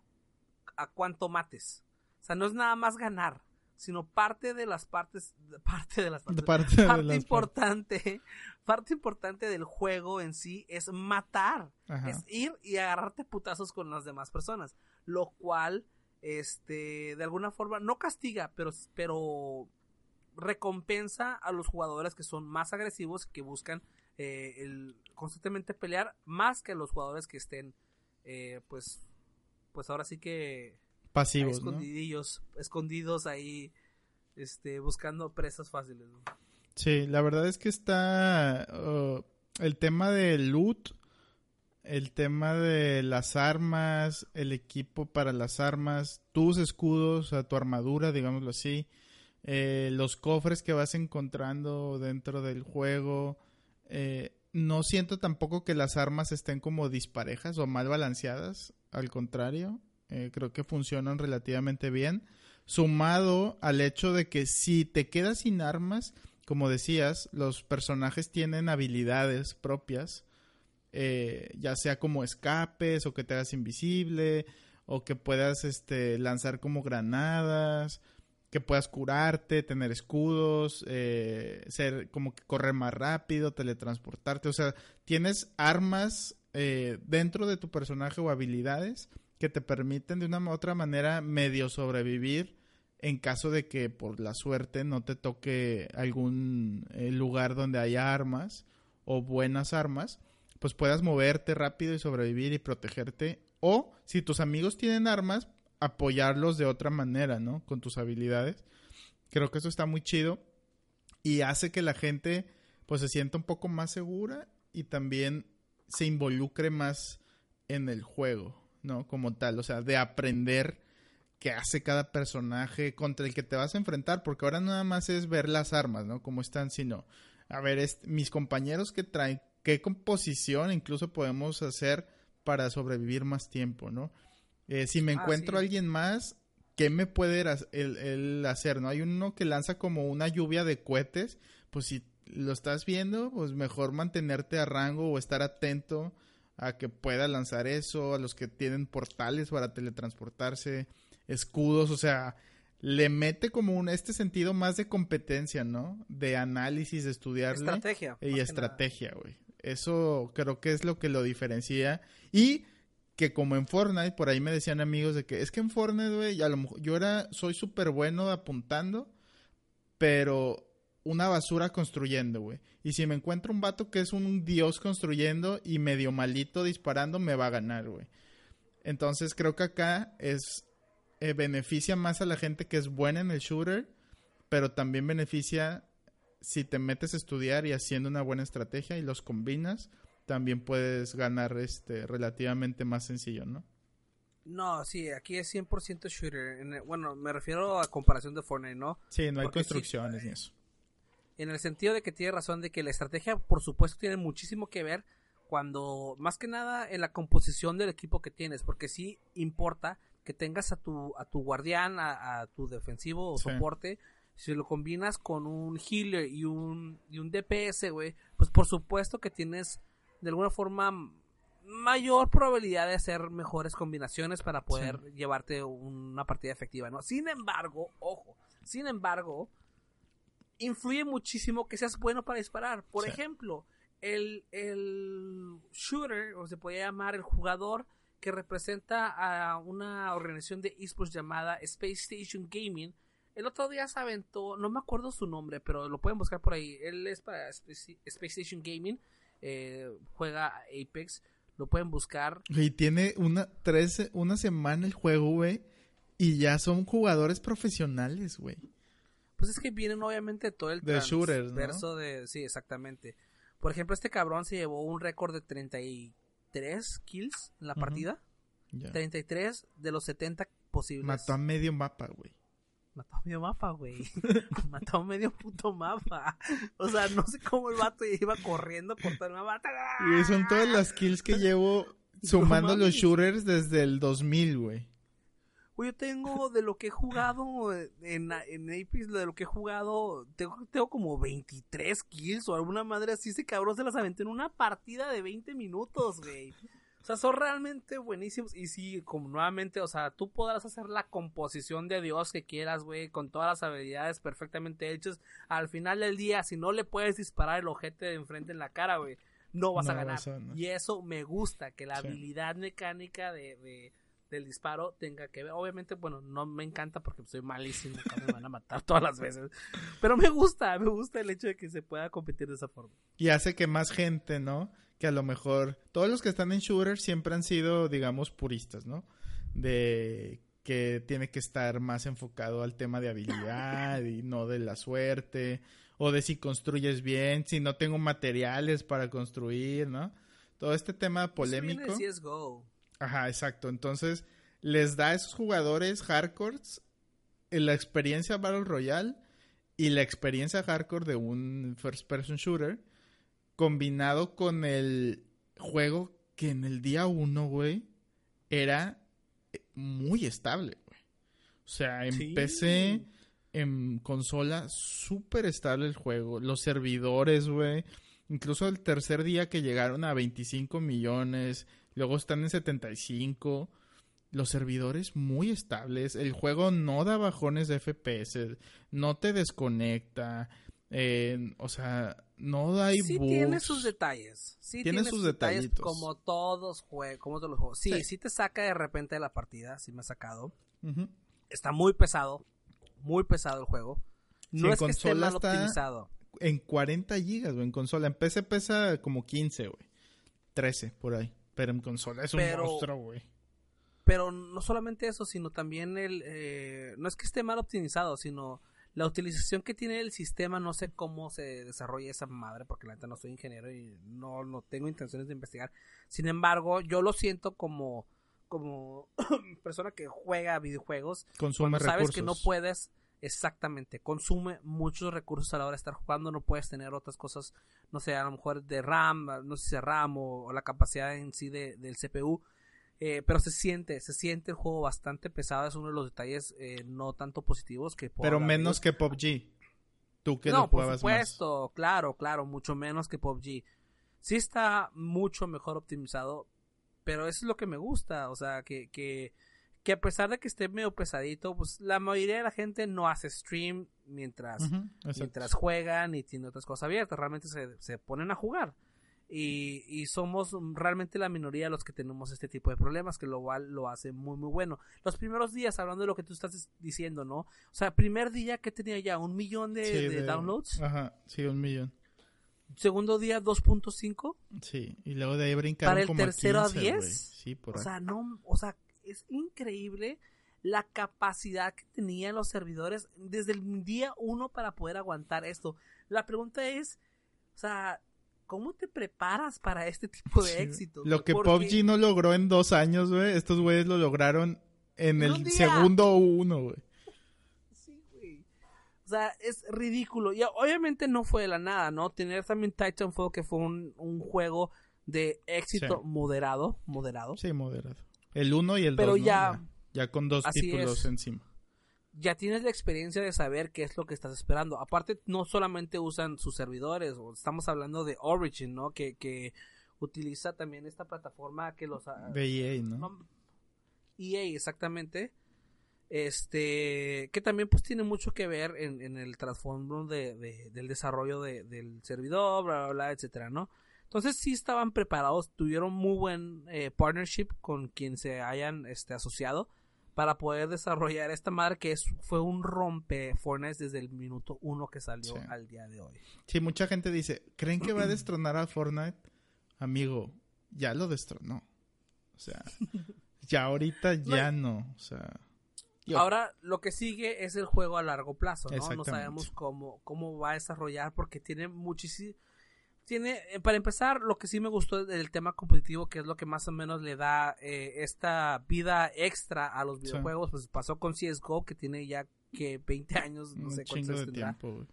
a cuánto mates. O sea, no es nada más ganar sino parte de las partes, parte de las partes, parte, importante, parte importante del juego en sí es matar, es ir y agarrarte putazos con las demás personas, lo cual, este, de alguna forma no castiga, pero, pero recompensa a los jugadores que son más agresivos, que buscan eh, el constantemente pelear, más que a los jugadores que estén, eh, pues, pues ahora sí que pasivos, escondidillos, escondidos ahí, este, buscando presas fáciles. Sí, la verdad es que está uh, el tema del loot, el tema de las armas, el equipo para las armas, tus escudos, tu armadura, digámoslo así, eh, los cofres que vas encontrando dentro del juego. Eh, no siento tampoco que las armas estén como disparejas o mal balanceadas, al contrario, eh, creo que funcionan relativamente bien. Sumado al hecho de que si te quedas sin armas, como decías, los personajes tienen habilidades propias, eh, ya sea como escapes o que te hagas invisible o que puedas este, lanzar como granadas, que puedas curarte, tener escudos, eh, ser como que correr más rápido, teletransportarte, o sea, tienes armas dentro de tu personaje o habilidades que te permiten de una u otra manera medio sobrevivir en caso de que por la suerte no te toque algún eh, lugar donde haya armas o buenas armas, pues puedas moverte rápido y sobrevivir y protegerte. O si tus amigos tienen armas, apoyarlos de otra manera, ¿no? Con tus habilidades. Creo que eso está muy chido y hace que la gente pues se sienta un poco más segura y también se involucre más en el juego. ¿No? Como tal, o sea, de aprender qué hace cada personaje contra el que te vas a enfrentar, porque ahora nada más es ver las armas, ¿no? Cómo están, sino, a ver, mis compañeros que traen, qué composición incluso podemos hacer para sobrevivir más tiempo, ¿no? Eh, si me ah, encuentro a alguien más, ¿qué me puede él, hacer? ¿No? Hay uno que lanza como una lluvia de cohetes, pues si lo estás viendo, pues mejor mantenerte a rango o estar atento a que pueda lanzar eso, a los que tienen portales para teletransportarse, escudos, o sea, le mete como un este sentido más de competencia, ¿no? De análisis, de estudiarle. Estrategia. Y estrategia, güey. Eso creo que es lo que lo diferencia. Y que como en Fortnite, por ahí me decían amigos de que es que en Fortnite, güey, a lo mejor yo era, soy súper bueno apuntando, pero una basura construyendo, güey. Y si me encuentro un vato que es un dios construyendo y medio malito disparando, me va a ganar, güey. Entonces creo que acá es eh, beneficia más a la gente que es buena en el shooter, pero también beneficia si te metes a estudiar y haciendo una buena estrategia y los combinas, también puedes ganar este relativamente más sencillo, ¿no? No, sí, aquí es 100% shooter. bueno, me refiero a comparación de Fortnite, ¿no? Sí, no hay construcciones ni eso. En el sentido de que tiene razón de que la estrategia, por supuesto, tiene muchísimo que ver cuando, más que nada, en la composición del equipo que tienes, porque sí importa que tengas a tu, a tu guardián, a, tu defensivo o soporte, si lo combinas con un healer y un, y un DPS, güey, pues por supuesto que tienes de alguna forma mayor probabilidad de hacer mejores combinaciones para poder llevarte una partida efectiva, ¿no? Sin embargo, ojo, sin embargo, influye muchísimo que seas bueno para disparar. Por ejemplo, el, el shooter, o se puede llamar el jugador que representa a una organización de esports llamada Space Station Gaming. El otro día se aventó, no me acuerdo su nombre, pero lo pueden buscar por ahí. Él es para Space, Station Gaming, eh, juega Apex, lo pueden buscar. Y tiene una, tres, una semana el juego, güey, y ya son jugadores profesionales, güey. Pues es que vienen obviamente todo el de shooters, ¿no? de, sí, exactamente. Por ejemplo, este cabrón se llevó un récord de 30 y 33 kills en la partida. 33 de los 70 posibles. Mató a medio mapa, güey. Mató a medio mapa, güey. *laughs* Mató a medio puto mapa. O sea, no sé cómo el vato iba corriendo por toda la mapa. Y son todas las kills que llevo *laughs* sumando los shooters desde el 2000, güey. Yo tengo de lo que he jugado en, en Apex, de lo que he jugado, tengo, tengo como 23 kills o alguna madre así. Ese cabrón se las aventó en una partida de 20 minutos, güey. O sea, son realmente buenísimos. Y sí, como nuevamente, o sea, tú podrás hacer la composición de Dios que quieras, güey, con todas las habilidades perfectamente hechas. Al final del día, si no le puedes disparar el ojete de enfrente en la cara, güey, no vas a ganar. Y eso me gusta, que la habilidad mecánica de del disparo tenga que ver. Obviamente, bueno, no me encanta porque soy malísimo, me van a matar *laughs* todas las veces. Pero me gusta, me gusta el hecho de que se pueda competir de esa forma. Y hace que más gente, ¿no? Que a lo mejor todos los que están en shooter siempre han sido, digamos, puristas, ¿no? De que tiene que estar más enfocado al tema de habilidad y no de la suerte o de si construyes bien, si no tengo materiales para construir, ¿no? Todo este tema polémico. Ajá, exacto. Entonces, les da a esos jugadores hardcores eh, la experiencia Battle Royale y la experiencia hardcore de un first person shooter combinado con el juego que en el día uno, güey, era eh, muy estable, güey. O sea, en PC, en consola, súper estable el juego. Los servidores, güey. Incluso el tercer día que llegaron a 25 millones, Luego están en 75. Los servidores muy estables. El juego no da bajones de FPS. No te desconecta. Eh, o sea, no da sí tiene sus detalles. Sí tiene, sus, detalles como todos juegos, como todos los juegos. Sí, sí, te saca de repente de la partida, sí me ha sacado. Está muy pesado, muy pesado el juego. No es que esté mal optimizado. En 40 gigas, o en consola. En PC pesa como 15, güey. 13 por ahí. Pero en consola es un monstruo, güey. Pero no solamente eso, sino también el... Eh, no es que esté mal optimizado, sino la utilización que tiene el sistema, no sé cómo se desarrolla esa madre, porque la neta no soy ingeniero y no, no tengo intenciones de investigar. Sin embargo, yo lo siento como, como *coughs* persona que juega videojuegos. Consume sabes que no puedes, exactamente, consume muchos recursos a la hora de estar jugando, no puedes tener otras cosas no sé, a lo mejor de RAM, no sé si es RAM o, la capacidad en sí de, del CPU. Eh, pero se siente, se siente el juego bastante pesado. Es uno de los detalles eh, no tanto positivos que Pero menos que PUBG. Tú que no, lo por supuesto, claro, claro, mucho menos que PUBG. Sí está mucho mejor optimizado, pero eso es lo que me gusta. O sea, que, que, que a pesar de que esté medio pesadito, pues la mayoría de la gente no hace stream mientras, mientras juegan y tiene otras cosas abiertas. Realmente se, se ponen a jugar. Y, y, somos realmente la minoría los que tenemos este tipo de problemas, que lo cual lo hace muy muy bueno. Los primeros días, hablando de lo que tú estás diciendo, ¿no? O sea, primer día que tenía ya un millón de, downloads. Ajá, sí, un millón. Segundo día 2.5. Sí, y luego de ahí brincaron Para el tercero a 10. Sí, por O sea, no, o sea, es increíble la capacidad que tenían los servidores desde el día uno para poder aguantar esto. La pregunta es, o sea, ¿Cómo te preparas para este tipo de éxito? Lo que PUBG no logró en dos años, güey, estos güeyes lo lograron en el segundo uno, güey. Sí, güey. O sea, es ridículo. Y obviamente no fue de la nada, ¿no? Tener también Titanfall, que fue un, juego de éxito moderado. Moderado. Sí, moderado. El uno y el dos. Pero ya, ya, con dos títulos encima ya tienes la experiencia de saber qué es lo que estás esperando. Aparte, no solamente usan sus servidores, estamos hablando de Origin, ¿no? Que, que utiliza también esta plataforma que los... De EA, ¿no? EA, exactamente. Este, que también pues tiene mucho que ver en, en el trasfondo de, del desarrollo del servidor, bla, bla, bla, etcétera, ¿no? Entonces sí estaban preparados, tuvieron muy buen eh, partnership con quien se hayan este, asociado para poder desarrollar esta madre que es, fue un rompe Fortnite desde el minuto uno que salió al día de hoy. Sí, mucha gente dice, ¿creen que va a *clears throat* destronar a Fortnite? Amigo, ya lo destronó. O sea, *laughs* ya ahorita ya no, o sea... Ahora lo que sigue es el juego a largo plazo, ¿no? No sabemos cómo, cómo va a desarrollar porque tiene muchísimo tiene, eh, para empezar, lo que sí me gustó del tema competitivo, que es lo que más o menos le da eh, esta vida extra a los videojuegos, pues pasó con CSGO, que tiene ya que 20 años, no sé cuántos de tiempo,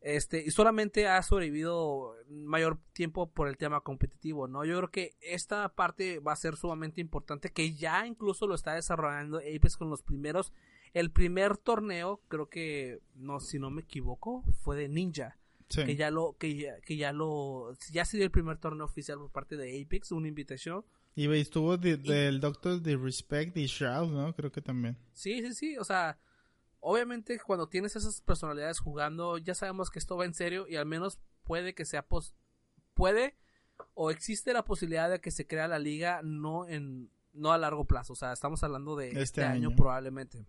Este, y solamente ha sobrevivido mayor tiempo por el tema competitivo, ¿no? Yo creo que esta parte va a ser sumamente importante, que ya incluso lo está desarrollando Apex con los primeros, el primer torneo, creo que, no, si no me equivoco, fue de Ninja que ya lo que ya, que ya lo ya se dio el primer torneo oficial por parte de Apex, una invitación. Y estuvo del Doctor de Respect y Shroud, ¿no? Creo que también. Sí, sí, sí, o sea, obviamente cuando tienes esas personalidades jugando, ya sabemos que esto va en serio y al menos puede que sea pos puede o existe la posibilidad de que se crea la liga no en no a largo plazo, o sea, estamos hablando de este, este año probablemente.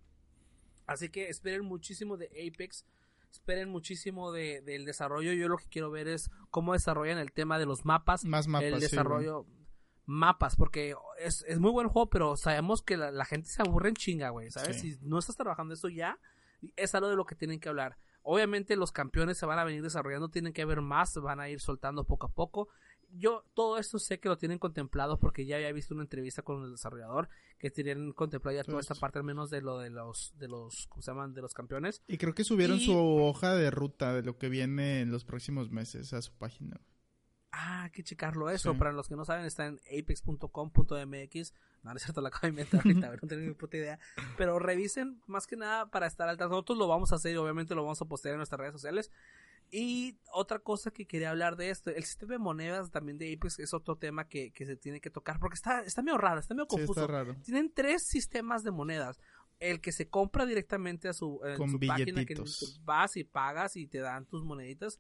Así que esperen muchísimo de Apex esperen muchísimo de, del desarrollo. Yo lo que quiero ver es cómo desarrollan el tema de los mapas. Más mapas. El desarrollo. mapas, porque es, es, muy buen juego, pero sabemos que la, gente se aburre en chinga, güey, ¿sabes? Si no estás trabajando esto ya, es algo de lo que tienen que hablar. Obviamente los campeones se van a venir desarrollando, tienen que haber más, van a ir soltando poco a poco yo todo esto sé que lo tienen contemplado porque ya había visto una entrevista con el desarrollador que tienen contemplado ya toda esta parte al menos de lo de los de los ¿cómo se llaman? de los campeones. Y creo que subieron su hoja de ruta de lo que viene en los próximos meses a su página. Ah, hay que checarlo eso. Para los que no saben, está en apex.com.mx. No, no es cierto, la acabo de inventar ahorita, *laughs* no tengo ni puta idea. Pero revisen más que nada para estar al tanto. Nosotros lo vamos a hacer y obviamente lo vamos a postear en nuestras redes sociales. Y otra cosa que quería hablar de esto, el sistema de monedas también de Apex es otro tema que, que se tiene que tocar porque está, está medio raro, está medio confuso. Tienen tres sistemas de monedas. El que se compra directamente a su, Con página, que vas y pagas y te dan tus moneditas.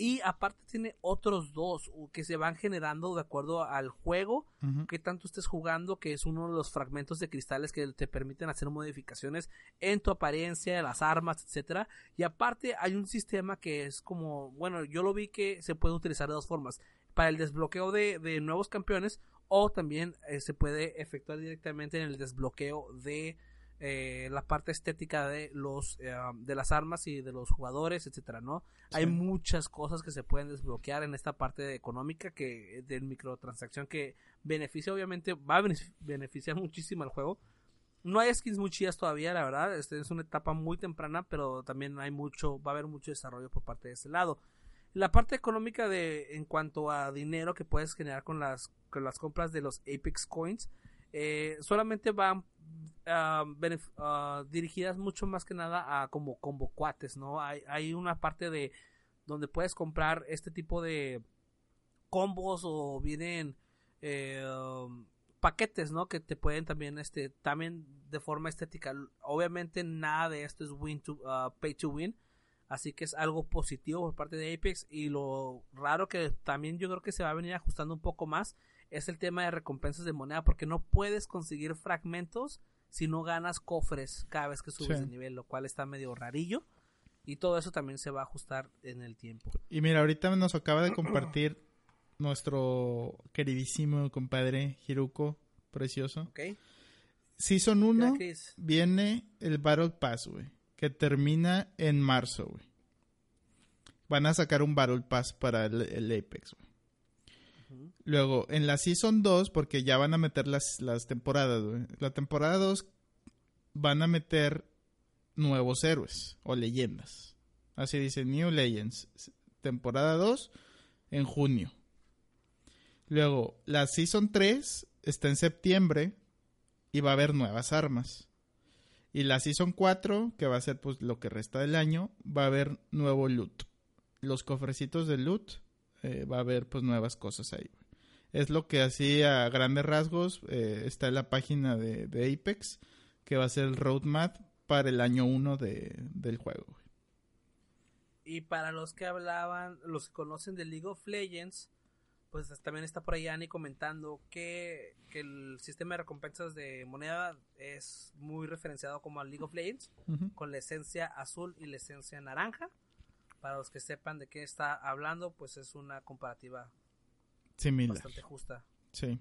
Y aparte tiene otros dos que se van generando de acuerdo al juego que tanto estés jugando, que es uno de los fragmentos de cristales que te permiten hacer modificaciones en tu apariencia, las armas, etcétera. Y aparte hay un sistema que es como, bueno, yo lo vi que se puede utilizar de dos formas. Para el desbloqueo de, nuevos campeones o también eh, se puede efectuar directamente en el desbloqueo de eh, la parte estética de los eh, de las armas y de los jugadores etcétera no hay muchas cosas que se pueden desbloquear en esta parte económica que de microtransacción que beneficia obviamente va a beneficiar muchísimo al juego. No hay skins muy chidas todavía la verdad este es una etapa muy temprana pero también hay mucho va a haber mucho desarrollo por parte de ese lado. La parte económica de en cuanto a dinero que puedes generar con las con las compras de los Apex Coins eh, solamente van ah, ah, dirigidas mucho más que nada a como combo cuates, ¿no? Hay, hay una parte de donde puedes comprar este tipo de combos o vienen eh, um, paquetes, ¿no? Que te pueden también, este, también de forma estética. Obviamente nada de esto es win to, uh, pay to win. Así que es algo positivo por parte de Apex. Y lo raro que también yo creo que se va a venir ajustando un poco más es el tema de recompensas de moneda. Porque no puedes conseguir fragmentos si no ganas cofres cada vez que subes de nivel. Lo cual está medio rarillo. Y todo eso también se va a ajustar en el tiempo. Y mira, ahorita nos acaba de compartir nuestro queridísimo compadre Hiruko, precioso. Ok. Season 1 viene el Battle Pass, güey, que termina en marzo, güey. Van a sacar un Battle Pass para el, Apex, güey. Luego, en la Season 2, porque ya van a meter las, las temporadas. La temporada 2 van a meter nuevos héroes o leyendas. Así dice New Legends. Temporada 2 en junio. Luego, la Season 3 está en septiembre y va a haber nuevas armas. Y la Season 4, que va a ser pues lo que resta del año, va a haber nuevo loot. Los cofrecitos de loot, eh, va a haber pues nuevas cosas ahí. Es lo que así a grandes rasgos eh, está en la página de, Apex, que va a ser el roadmap para el año 1 de, del juego. Y para los que hablaban, los que conocen de League of Legends, pues también está por ahí Ani comentando que, el sistema de recompensas de moneda es muy referenciado como al League of Legends, con la esencia azul y la esencia naranja. Para los que sepan de qué está hablando, pues es una comparativa Similar. bastante justa. Sí.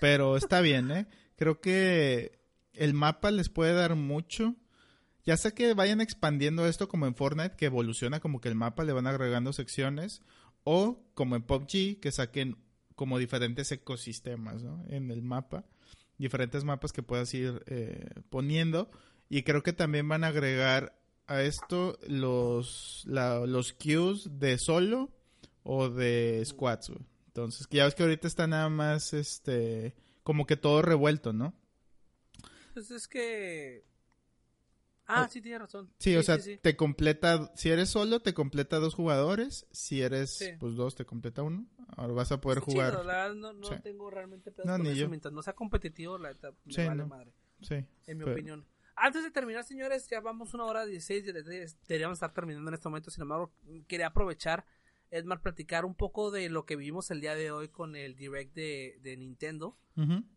Pero está bien, ¿eh? Creo que el mapa les puede dar mucho. Ya sé que vayan expandiendo esto como en Fortnite, que evoluciona como que el mapa le van agregando secciones o como en PUBG, que saquen como diferentes ecosistemas en el mapa, diferentes mapas que puedas ir eh, poniendo. Y creo que también van a agregar a esto los, los queues de solo o de squads. Entonces, ya ves que ahorita está nada más este como que todo revuelto, ¿no? Pues es que Ah, sí, tienes razón. Sí, o sea, te completa, si eres solo, te completa dos jugadores, si eres, pues dos, te completa uno. Ahora vas a poder jugar. la no, no tengo realmente pedos no, con eso. Yo. Mientras no sea competitivo, la verdad, me vale madre. Sí. En mi opinión. Antes de terminar, señores, ya vamos una hora 16, deberíamos estar terminando en este momento, sin embargo, quería aprovechar Edmar, platicar un poco de lo que vivimos el día de hoy con el direct de, Nintendo.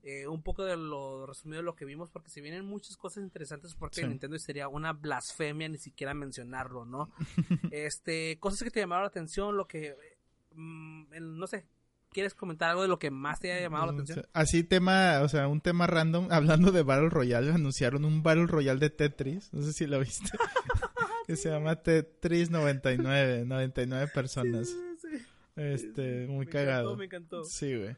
Eh, un poco de lo resumido de lo que vimos, porque si vienen muchas cosas interesantes por parte de Nintendo y sería una blasfemia ni siquiera mencionarlo, ¿no? *laughs* este, cosas que te llamaron la atención, lo que, mm, no sé, ¿Quieres comentar algo de lo que más te haya llamado la atención? Así tema, o sea, un tema random, hablando de Battle Royale, anunciaron un Battle Royale de Tetris, no sé si lo viste. *laughs* que se llama Tetris 99, 99 personas. Este, muy cagado. me encantó. Sí, güey.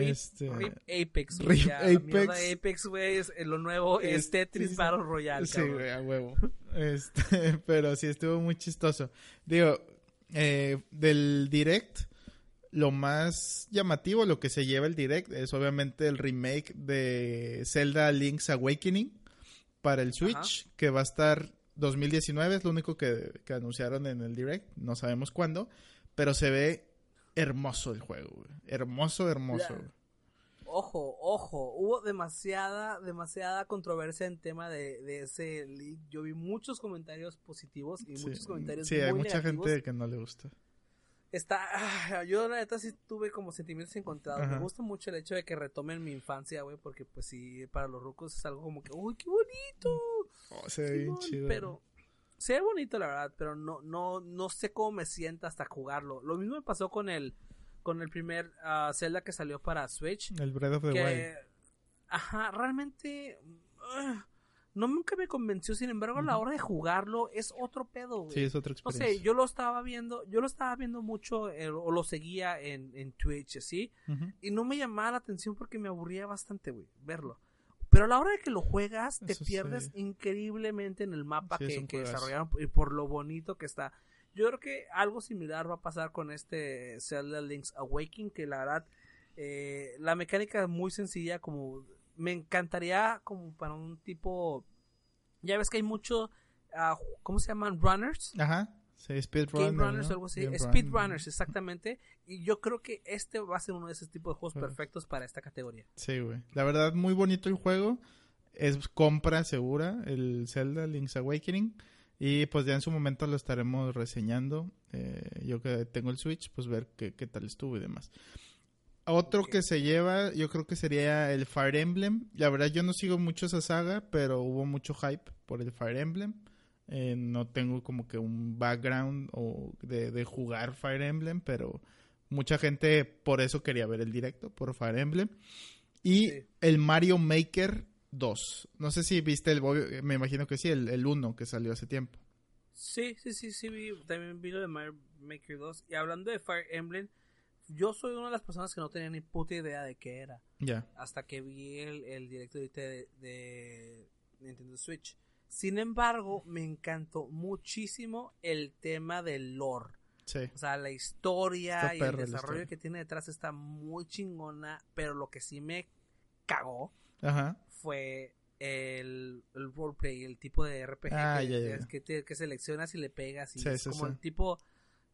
este... Apex, güey. Apex. Apex, güey, es lo nuevo es, Tetris Battle Royale. Sí, güey, a huevo. *laughs* Este, *laughs* pero sí, estuvo muy chistoso. Digo, eh, del direct, lo más llamativo, lo que se lleva el direct, es obviamente el remake de Zelda Link's Awakening para el Switch, que va a estar 2019 es lo único que, anunciaron en el direct, no sabemos cuándo, pero se ve hermoso el juego, hermoso, hermoso. Ojo, ojo, hubo demasiada, demasiada controversia en tema de, ese leak. Yo vi muchos comentarios positivos y muchos comentarios Sí, hay mucha gente que no le gusta. Está, ah, yo la neta sí tuve como sentimientos encontrados. Me gusta mucho el hecho de que retomen mi infancia, güey, porque pues sí, para los rucos es algo como que, uy, qué bonito. Oh, se ve bien chido. Pero, se ve bonito la verdad, pero no, no, no sé cómo me sienta hasta jugarlo. Lo mismo me pasó con el, con el primer uh, Zelda que salió para Switch. El Breath of the Wild. Ajá, realmente... Ah, no nunca me convenció, sin embargo, a la hora de jugarlo es otro pedo, güey. Sí, es otra experiencia. No sé, yo lo estaba viendo, yo lo estaba viendo mucho eh, o lo seguía en, en Twitch, así, y no me llamaba la atención porque me aburría bastante, güey, verlo. Pero a la hora de que lo juegas, te pierdes increíblemente en el mapa que, que desarrollaron y por lo bonito que está. Yo creo que algo similar va a pasar con este Zelda Link's Awakening, que la verdad Eh, la mecánica es muy sencilla, como me encantaría como para un tipo... Ya ves que hay mucho... ah, ¿Cómo se llaman? Runners. Ajá. Sí, speedrunners. Game Runners algo así. Game Speed Run. Runners, *laughs* exactamente. Y yo creo que este va a ser uno de esos tipos de juegos perfectos para esta categoría. Sí, güey. La verdad, muy bonito el juego. Es compra segura, el Zelda Link's Awakening. Y pues ya en su momento lo estaremos reseñando. Eh, yo que tengo el Switch, pues ver qué, qué tal estuvo y demás. Otro que se lleva, yo creo que sería el Fire Emblem. La verdad, yo no sigo mucho esa saga, pero hubo mucho hype por el Fire Emblem. Eh, no tengo como que un background o de, de jugar Fire Emblem, pero mucha gente por eso quería ver el directo, por Fire Emblem. Y Sí. el Mario Maker 2. No sé si viste el, me imagino que sí, el, el 1 que salió hace tiempo. Sí, sí, sí, sí, vi, también vi lo de Mario Maker 2. Y hablando de Fire Emblem, yo soy una de las personas que no tenía ni puta idea de qué era. Ya. Hasta que vi el, el directo de, de Nintendo Switch. Sin embargo, me encantó muchísimo el tema del lore. Sí. O sea, la historia y el desarrollo que tiene detrás está muy chingona. Pero lo que sí me cagó Ajá. fue el, el roleplay, el tipo de RPG Ah, que, ya. que, te- que seleccionas y le pegas y Sí, es sí, como el tipo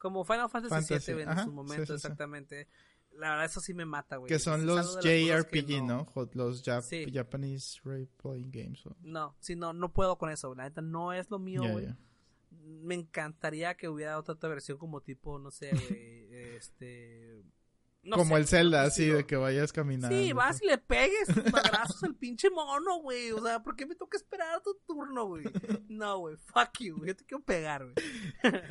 como Final Fantasy, Fantasy, VII en ajá, su momento sí, sí. exactamente. La verdad eso sí me mata, güey. Que son los JRPG, ¿no? Los Jap-. Japanese Role Playing Games. o- No, sí, no, no puedo con eso, la neta no es lo mío, güey. Me encantaría que hubiera otra, otra versión como tipo, no sé, güey, *laughs* este... no Como sé, el Zelda, así de que vayas caminando. Sí, vas y le pegues madrazos al pinche mono, güey. O sea, ¿por qué me toca esperar a tu turno, güey? No, güey, fuck you, güey. Yo te quiero pegar, güey. *laughs*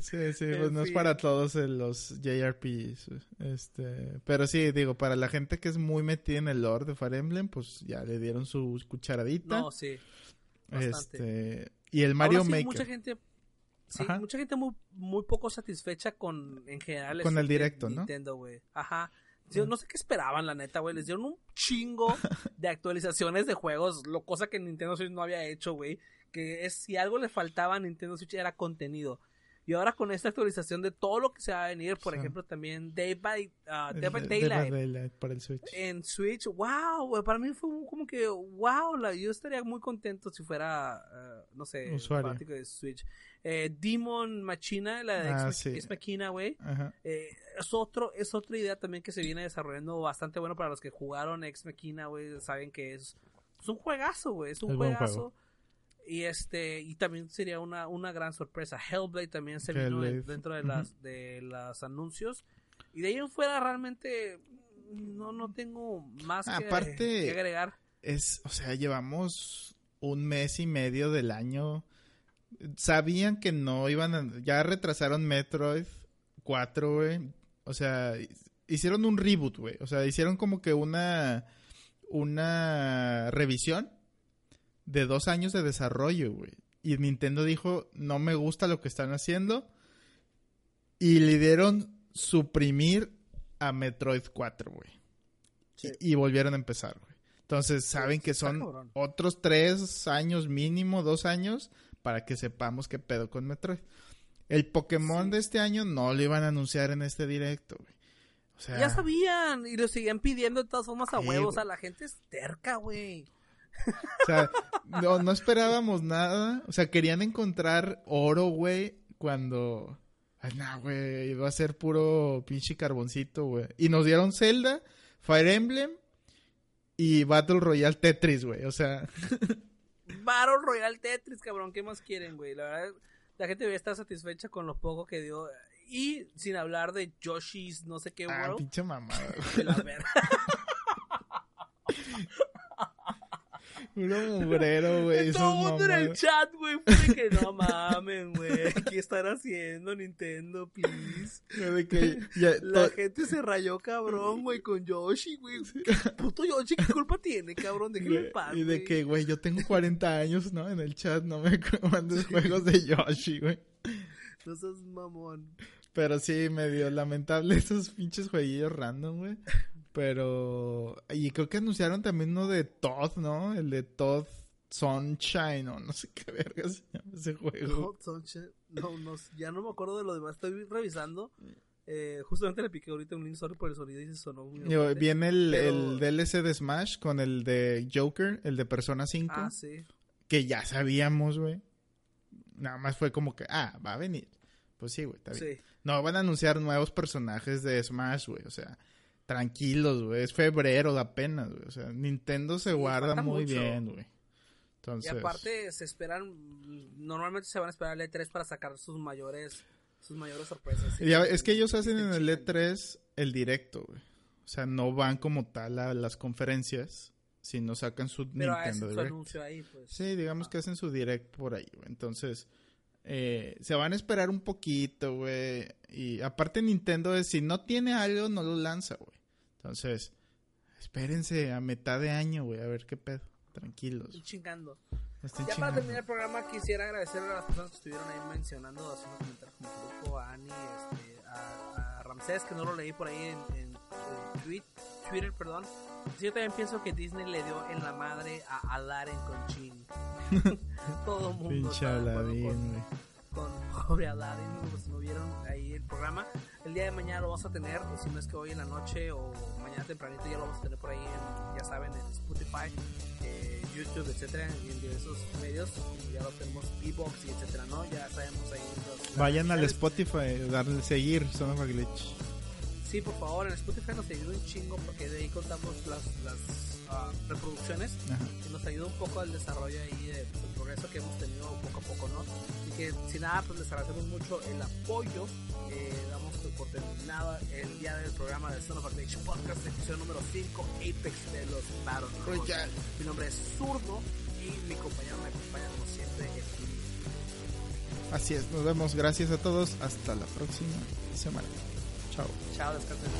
Sí, sí, En pues no es para todos eh, los JRPGs. Este, pero sí, digo, para la gente que es muy metida en el lore de Fire Emblem, pues ya le dieron su cucharadita. No, sí. bastante. este, y el Mario Ahora sí, Maker. mucha gente... Sí, Ajá. mucha gente muy, muy poco satisfecha con, en general, Con el de directo, ¿no? Nintendo, güey. Ajá. Yo no sé qué esperaban, la neta, güey. Les dieron un chingo *laughs* de actualizaciones de juegos, lo cosa que Nintendo Switch no había hecho, güey. Que es si algo le faltaba a Nintendo Switch era contenido. Y ahora con esta actualización de todo lo que se va a venir, por Sí. ejemplo, también Day by, ah, el Dead by Daylight para el Switch. en Switch, wow, para mí fue como que, wow, la, yo estaría muy contento si fuera, eh, no sé, Usuario. de Switch. Eh, Demon Machina, la de Ah, Ex, sí. Ex Machina, güey, eh, es otro, es otra idea también que se viene desarrollando bastante bueno para los que jugaron Ex Machina, güey, saben que es, es un juegazo, güey, es un Es juegazo. Y este, y también sería una, una gran sorpresa. Hellblade también se vino Hellblade. dentro de las, de los anuncios. Y de ahí en fuera realmente no, no tengo más que- Aparte- que, agregar. Es, o sea, llevamos un mes y medio del año. Sabían que no iban a... Ya retrasaron Metroid 4, güey. O sea, hicieron un reboot, güey. O sea, hicieron como que una... Una revisión de dos años de desarrollo, güey. Y Nintendo dijo, no me gusta lo que están haciendo. Y le dieron suprimir a Metroid 4, güey. Sí. Y, y volvieron a empezar, güey. Entonces saben que son otros tres años mínimo, dos años, para que sepamos qué pedo con Metroid. El Pokémon Sí. de este año no lo iban a anunciar en este directo, güey. O sea, Ya sabían y lo seguían pidiendo de todas formas a Sí, huevos. O sea, la gente es terca, güey. O sea, no, no esperábamos nada. O sea, querían encontrar oro, güey, cuando... Ay, no, güey, iba a ser puro pinche carboncito, güey. Y nos dieron Zelda, Fire Emblem y Battle Royale Tetris, güey. O sea, *laughs* Battle Royale Tetris, cabrón. ¿Qué más quieren, güey? La verdad, la gente debería estar satisfecha con lo poco que dio. Y sin hablar de Yoshi's, no sé qué, ah, World. pinche mamada, *laughs* *laughs* Puro mugrero, *laughs* güey. Todo el mundo en el chat, güey, fue que no *laughs* mamen, güey. ¿Qué están haciendo, Nintendo, please? De que ya, La gente se rayó cabrón, güey, con Yoshi, güey. Puto Yoshi, ¿qué culpa tiene, cabrón? Déjeme en paz, y de que, güey, yo tengo 40 años, ¿no? En el chat no me mandes juegos de Yoshi, güey. No seas mamón. Pero sí, medio lamentable esos pinches jueguillos random, güey. Pero... Y creo que anunciaron también uno de Todd, ¿no? El de Todd Sunshine o no sé qué verga se llama ese juego. No, Sunshine, no, no, ya no me acuerdo de lo demás. Estoy revisando. Eh, justamente le piqué ahorita un link solo por el sonido y se sonó muy Viene el, el, DLC de Smash con el de Joker, el de Persona 5. Ah, sí. Que ya sabíamos, güey. Nada más fue como que, ah, va a venir. Pues sí, güey, está bien. No, van a anunciar nuevos personajes de Smash, güey. O sea, tranquilos, güey. Es febrero apenas, güey. O sea, Nintendo se guarda muy bien, güey. Entonces... Y aparte se esperan, normalmente se van a esperar el E3 para sacar sus mayores, sus mayores sorpresas. es que ellos hacen en el E3 el directo, güey. O sea, no van como tal a las conferencias, sino sacan su Nintendo Direct. anuncio ahí, pues. Sí, digamos que hacen su direct por ahí, güey. Entonces, eh, se van a esperar un poquito, güey. Y aparte Nintendo es, si no tiene algo, no lo lanza, güey. Entonces, espérense a mitad de año, güey, a ver qué pedo. Tranquilos. Estoy chingando. ya para terminar el programa quisiera agradecer a las personas que estuvieron ahí mencionando, haciendo comentarios como grupo, a Ani, este, a, Ramsés, que no lo leí por ahí en, en, Twitter, perdón. Yo también pienso que Disney le dio en la madre a Aladdin con Chin. *laughs* Todo el mundo. Pinche Aladdin, con pobre Aladdin, pues no vieron ahí el programa. El día de mañana lo vamos a tener, si no es que hoy en la noche o mañana tempranito ya lo vamos a tener por ahí, ya saben, en Spotify, eh, YouTube, etcétera, en diversos medios. Ya lo tenemos, e-box y etcétera, ¿no? Ya sabemos ahí. Vayan al Spotify, darle seguir, Son of Glitch. Sí, por favor, en Spotify nos ayuda un chingo porque de ahí contamos las, las uh, reproducciones y nos ayuda un poco al desarrollo ahí del progreso que hemos tenido poco a poco, ¿no? Y que sin nada, pues les agradecemos mucho el apoyo. Eh, damos por terminado el día del programa de Son of Addiction Podcast, episodio número 5, Apex de los Battle Mi nombre es Zurdo y mi compañero me acompaña como siempre, Así es, nos vemos. Gracias a todos. Hasta la próxima semana. Chao. Chao, descansen.